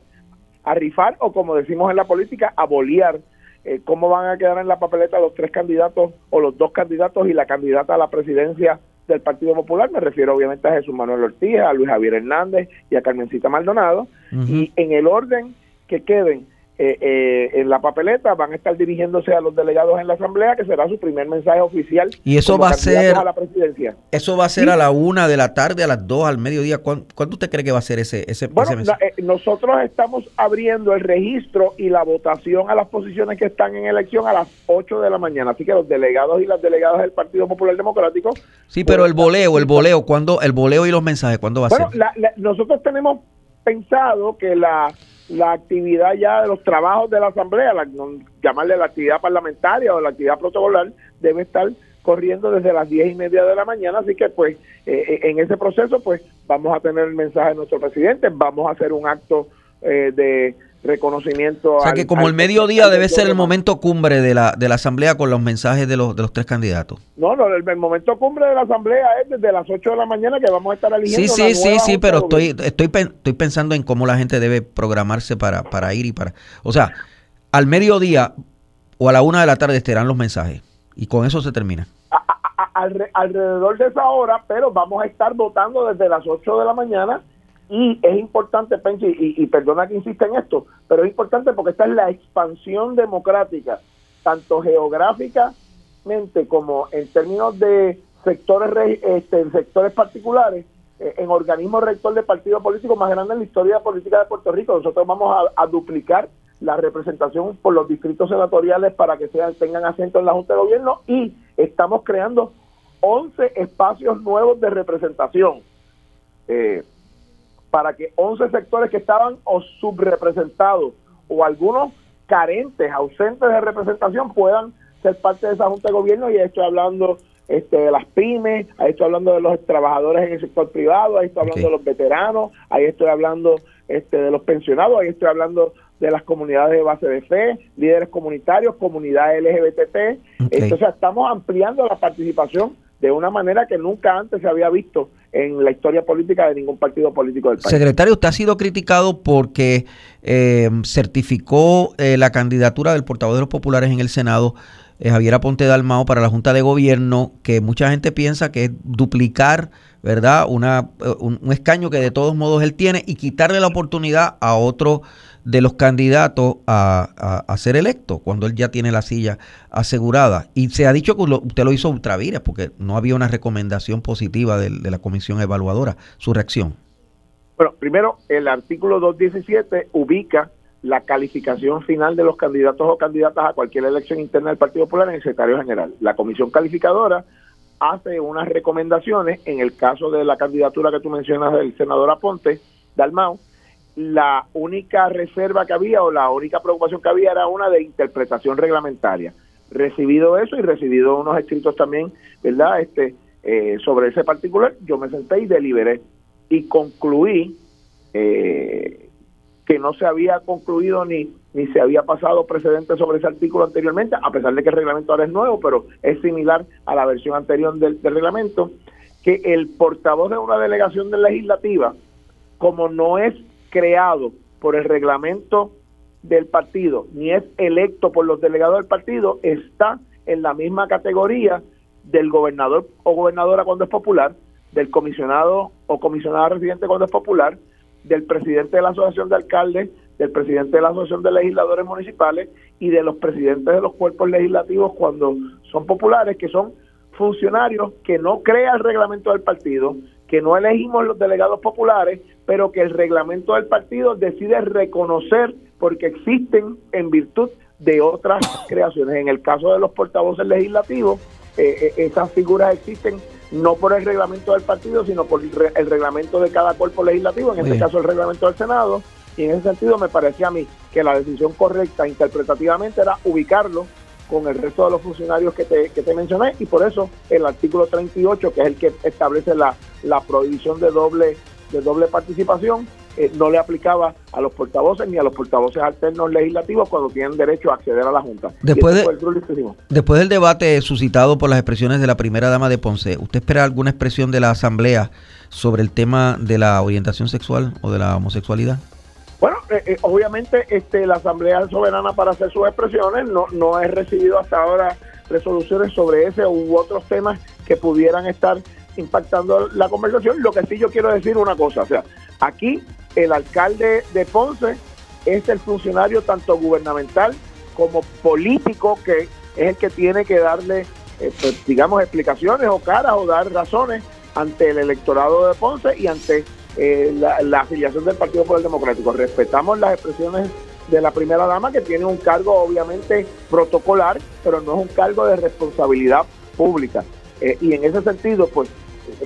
a rifar o como decimos en la política, a bolear eh, cómo van a quedar en la papeleta los tres candidatos o los dos candidatos y la candidata a la presidencia del Partido Popular. Me refiero obviamente a Jesús Manuel Ortiz, a Luis Javier Hernández y a Carmencita Maldonado. Y en el orden que queden eh, eh, en la papeleta van a estar dirigiéndose a los delegados en la asamblea que será su primer mensaje oficial y eso va a ser a la presidencia. eso va a ser a la una de la tarde a las dos al mediodía. ¿Cuándo, usted cree que va a ser ese ese, bueno, eh, nosotros estamos abriendo el registro y la votación a las posiciones que están en elección a las 8 de la mañana. Así que los delegados y las delegadas del Partido Popular Democrático sí pero el voleo el voleo cuando el voleo y los mensajes cuándo va a ser nosotros tenemos pensado que la la actividad ya de los trabajos de la Asamblea, la, llamarle la actividad parlamentaria o la actividad protocolar, debe estar corriendo desde las diez y media de la mañana, así que pues eh, eh, en ese proceso pues vamos a tener el mensaje de nuestro presidente, vamos a hacer un acto eh, de reconocimiento. O sea que como el mediodía debe ser el momento cumbre de la, de la asamblea con los mensajes de los, de los tres candidatos. No, no, el, momento cumbre de la asamblea es desde las 8 de la mañana que vamos a estar eligiendo. Sí, sí, sí, sí, pero estoy, estoy, estoy pensando en cómo la gente debe programarse para, para ir y para... O sea, al mediodía o a la una de la tarde estarán los mensajes y con eso se termina. alrededor de esa hora, pero vamos a estar votando desde las 8 de la mañana y es importante, Penchi, y, perdona que insista en esto, pero es importante porque esta es la expansión democrática, tanto geográficamente como en términos de sectores, este, sectores particulares, eh, en organismos rector de partido político más grande en la historia política de Puerto Rico. Nosotros vamos a, duplicar la representación por los distritos senatoriales para que sean, tengan asiento en la Junta de Gobierno y estamos creando 11 espacios nuevos de representación. Eh, para que 11 sectores que estaban o subrepresentados o algunos carentes, ausentes de representación puedan ser parte de esa Junta de Gobierno. Y estoy hablando este, de las pymes, ahí estoy hablando de los trabajadores en el sector privado, ahí estoy hablando de los veteranos, ahí estoy hablando este, de los pensionados, ahí estoy hablando de las comunidades de base de fe, líderes comunitarios, comunidades LGBT. Entonces estamos ampliando la participación de una manera que nunca antes se había visto en la historia política de ningún partido político del país. Secretario, usted ha sido criticado porque eh, certificó eh, la candidatura del portavoz de los populares en el Senado, Javier Aponte Dalmao, para la Junta de Gobierno, que mucha gente piensa que es duplicar, ¿verdad?, Una, un, un escaño que de todos modos él tiene y quitarle la oportunidad a otro de los candidatos a, a, ser electo cuando él ya tiene la silla asegurada. Y se ha dicho que usted lo hizo ultraviras porque no había una recomendación positiva de, la comisión evaluadora. Su reacción. Bueno, primero, el artículo 217 ubica la calificación final de los candidatos o candidatas a cualquier elección interna del Partido Popular en el secretario general. La comisión calificadora hace unas recomendaciones, en el caso de la candidatura que tú mencionas del senador Aponte, Dalmau, la única reserva que había o la única preocupación que había era una de interpretación reglamentaria. Recibido eso y recibido unos escritos también, ¿verdad? Este, eh, sobre ese particular, yo me senté y deliberé y concluí eh, que no se había concluido ni, ni se había pasado precedente sobre ese artículo anteriormente, a pesar de que el reglamento ahora es nuevo, pero es similar a la versión anterior del, del reglamento, que el portavoz de una delegación legislativa, como no es creado por el reglamento del partido, ni es electo por los delegados del partido, está en la misma categoría del gobernador o gobernadora cuando es popular, del comisionado o comisionada residente cuando es popular, del presidente de la asociación de alcaldes, del presidente de la asociación de legisladores municipales y de los presidentes de los cuerpos legislativos cuando son populares, que son funcionarios que no crea el reglamento del partido, que no elegimos los delegados populares, pero que el reglamento del partido decide reconocer porque existen en virtud de otras creaciones. En el caso de los portavoces legislativos, eh, eh, esas figuras existen no por el reglamento del partido, sino por el reglamento de cada cuerpo legislativo, en este caso el reglamento del Senado, y en ese sentido me parecía a mí que la decisión correcta interpretativamente era ubicarlo con el resto de los funcionarios que te, que te mencioné y por eso el artículo 38, que es el que establece la, la prohibición de doble, de doble participación, eh, no le aplicaba a los portavoces ni a los portavoces alternos legislativos cuando tienen derecho a acceder a la Junta. Después, después del debate suscitado por las expresiones de la primera dama de Ponce, ¿usted espera alguna expresión de la Asamblea sobre el tema de la orientación sexual o de la homosexualidad? Bueno, eh, eh, obviamente este, la Asamblea es soberana para hacer sus expresiones, no, no he recibido hasta ahora resoluciones sobre ese u otros temas que pudieran estar impactando la conversación. Lo que sí yo quiero decir una cosa, o sea, aquí el alcalde de Ponce es el funcionario tanto gubernamental como político que es el que tiene que darle, eh, pues, digamos, explicaciones o caras o dar razones ante el electorado de Ponce y ante eh, la, afiliación del Partido Popular Democrático. Respetamos las expresiones de la primera dama que tiene un cargo obviamente protocolar, pero no es un cargo de responsabilidad pública. Eh, y en ese sentido, pues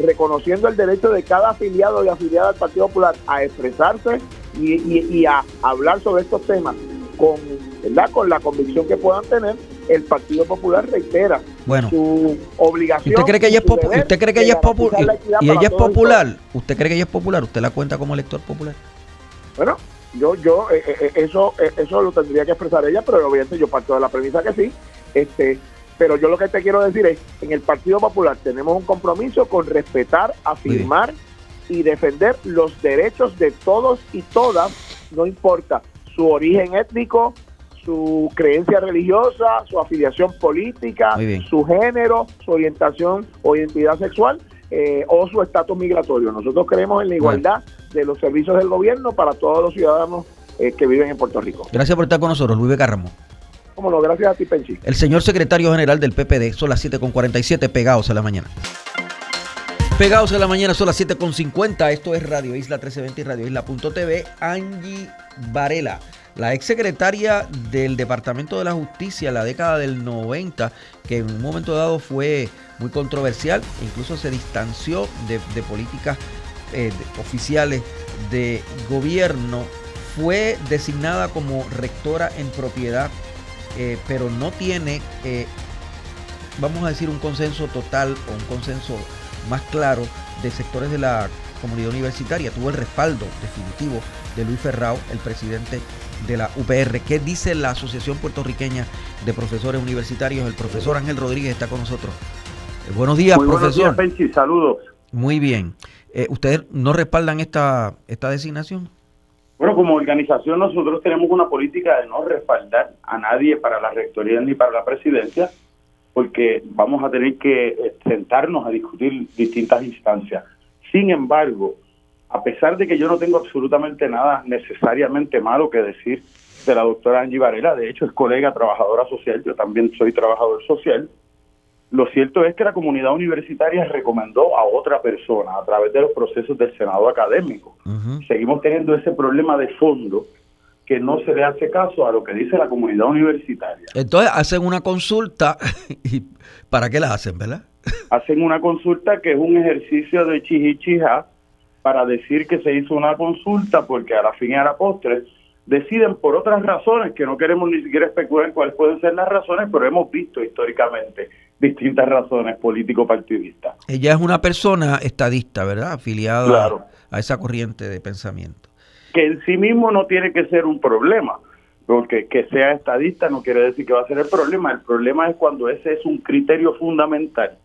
reconociendo el derecho de cada afiliado y afiliada al Partido Popular a expresarse y, a hablar sobre estos temas con, ¿verdad? con la convicción que puedan tener, el Partido Popular reitera su obligación. ¿Usted cree que ella es? ¿Usted cree que ella es popular? ¿Y ella es popular? ¿Usted cree que ella es popular? ¿Usted la cuenta como elector popular? Bueno, yo yo eh, eh, eh, eso eso lo tendría que expresar ella, pero obviamente yo parto de la premisa que sí. Este, pero yo lo que te quiero decir es, en el Partido Popular tenemos un compromiso con respetar, afirmar y defender los derechos de todos y todas, no importa su origen étnico, su creencia religiosa, su afiliación política, su género, su orientación o identidad sexual eh, o su estatus migratorio. Nosotros creemos en la igualdad de los servicios del gobierno para todos los ciudadanos eh, que viven en Puerto Rico. Gracias por estar con nosotros, Luis Becarramo. Cómo no, gracias a ti, Penchi. El señor secretario general del PPD, son las 7.47, pegados a la mañana. Pegados a la mañana, son las 7.50. Esto es Radio Isla 1320 y Radio Isla.tv. Angie Varela, la exsecretaria del Departamento de la Justicia la década del 90, que en un momento dado fue muy controversial, incluso se distanció de, políticas eh, oficiales de gobierno, fue designada como rectora en propiedad eh, pero no tiene, eh, vamos a decir, un consenso total o un consenso más claro de sectores de la comunidad universitaria. Tuvo el respaldo definitivo de Luis Ferrao, el presidente de la UPR. ¿Qué dice la Asociación Puertorriqueña de Profesores Universitarios? El profesor Ángel Rodríguez está con nosotros. Eh, buenos días, profesor. Buenos días, Saludos. Muy bien. ¿Ustedes no respaldan esta, esta designación? Bueno, como organización nosotros tenemos una política de no respaldar a nadie para la rectoría ni para la presidencia, porque vamos a tener que eh, sentarnos a discutir distintas instancias. Sin embargo, a pesar de que yo no tengo absolutamente nada necesariamente malo que decir de la doctora Angie Varela, de hecho es colega trabajadora social, yo también soy trabajador social, lo cierto es que la comunidad universitaria recomendó a otra persona a través de los procesos del Senado académico. Seguimos teniendo ese problema de fondo que no se le hace caso a lo que dice la comunidad universitaria. Entonces hacen una consulta y ¿para qué la hacen, verdad? hacen una consulta que es un ejercicio de chihichija para decir que se hizo una consulta porque a la fin y a la postre deciden por otras razones que no queremos ni siquiera especular cuáles pueden ser las razones, pero hemos visto históricamente distintas razones político-partidistas. Ella es una persona estadista, ¿verdad? Afiliada a esa corriente de pensamiento. Que en sí mismo no tiene que ser un problema, porque que sea estadista no quiere decir que va a ser el problema. El problema es cuando ese es un criterio fundamental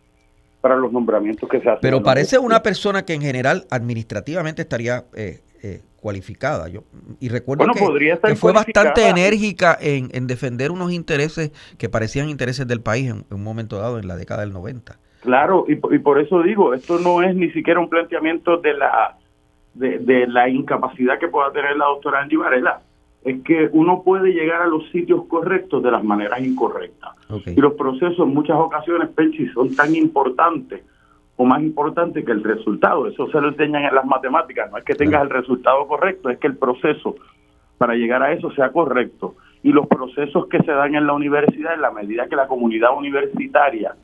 para los nombramientos que se hacen. Pero parece una persona que en general administrativamente estaría eh, eh, cualificada. Yo, y recuerdo que, fue bastante enérgica en, en, defender unos intereses que parecían intereses del país en, un momento dado, en la década del 90. Claro, y, y, por eso digo, esto no es ni siquiera un planteamiento de la de, de la incapacidad que pueda tener la doctora Andy Varela. Es que uno puede llegar a los sitios correctos de las maneras incorrectas. Y los procesos en muchas ocasiones, Penchi, son tan importantes o más importante que el resultado. Eso se lo enseñan en las matemáticas. No es que tengas el resultado correcto, es que el proceso para llegar a eso sea correcto. Y los procesos que se dan en la universidad, en la medida que la comunidad universitaria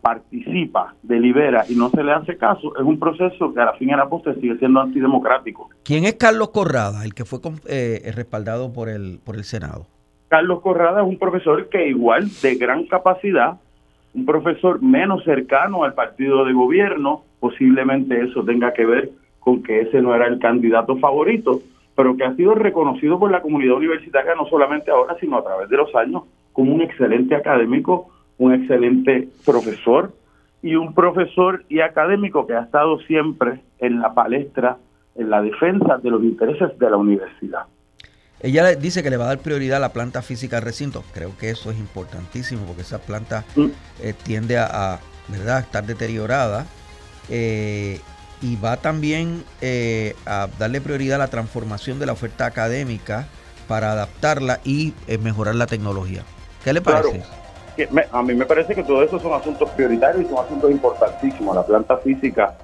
participa, delibera y no se le hace caso, es un proceso que a la fin y a la postre sigue siendo antidemocrático. ¿Quién es Carlos Corrada, el que fue eh, respaldado por el, por el Senado? Carlos Corrada es un profesor que igual de gran capacidad un profesor menos cercano al partido de gobierno, posiblemente eso tenga que ver con que ese no era el candidato favorito, pero que ha sido reconocido por la comunidad universitaria no solamente ahora, sino a través de los años, como un excelente académico, un excelente profesor y un profesor y académico que ha estado siempre en la palestra, en la defensa de los intereses de la universidad. Ella dice que le va a dar prioridad a la planta física del recinto. Creo que eso es importantísimo porque esa planta mm. eh, tiende a, ¿verdad? estar deteriorada. Eh, y va también eh, a darle prioridad a la transformación de la oferta académica para adaptarla y mejorar la tecnología. ¿Qué le parece? a mí me parece que todo eso son asuntos prioritarios y son asuntos importantísimos. La planta física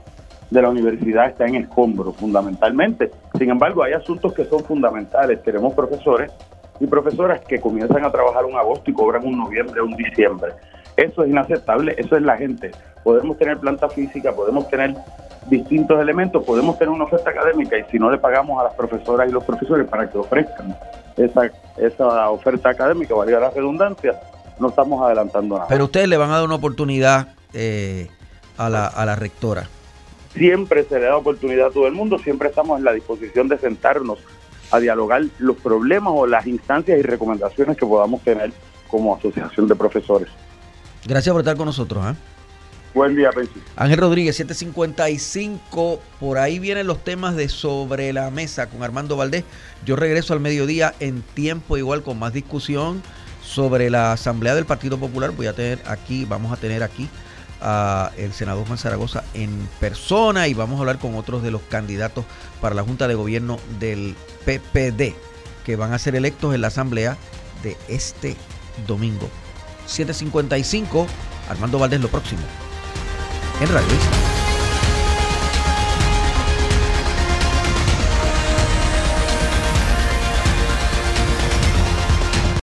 de la universidad está en escombro, fundamentalmente. Sin embargo, hay asuntos que son fundamentales. Tenemos profesores y profesoras que comienzan a trabajar un agosto y cobran un noviembre o un diciembre. Eso es inaceptable, eso es la gente. Podemos tener planta física, podemos tener distintos elementos, podemos tener una oferta académica y si no le pagamos a las profesoras y los profesores para que ofrezcan esa, esa oferta académica, valga la redundancia, no estamos adelantando nada. Pero ustedes le van a dar una oportunidad eh, a, la, a la rectora siempre se le da oportunidad a todo el mundo, siempre estamos en la disposición de sentarnos a dialogar los problemas o las instancias y recomendaciones que podamos tener como asociación de profesores. Gracias por estar con nosotros. ¿eh? Buen día, Pensi. Ángel Rodríguez, 755. Por ahí vienen los temas de sobre la mesa con Armando Valdés. Yo regreso al mediodía en tiempo igual con más discusión sobre la Asamblea del Partido Popular. Voy a tener aquí, vamos a tener aquí el senador Juan Zaragoza en persona y vamos a hablar con otros de los candidatos para la Junta de Gobierno del PPD que van a ser electos en la asamblea de este domingo. 7.55, Armando Valdés lo próximo. En Radio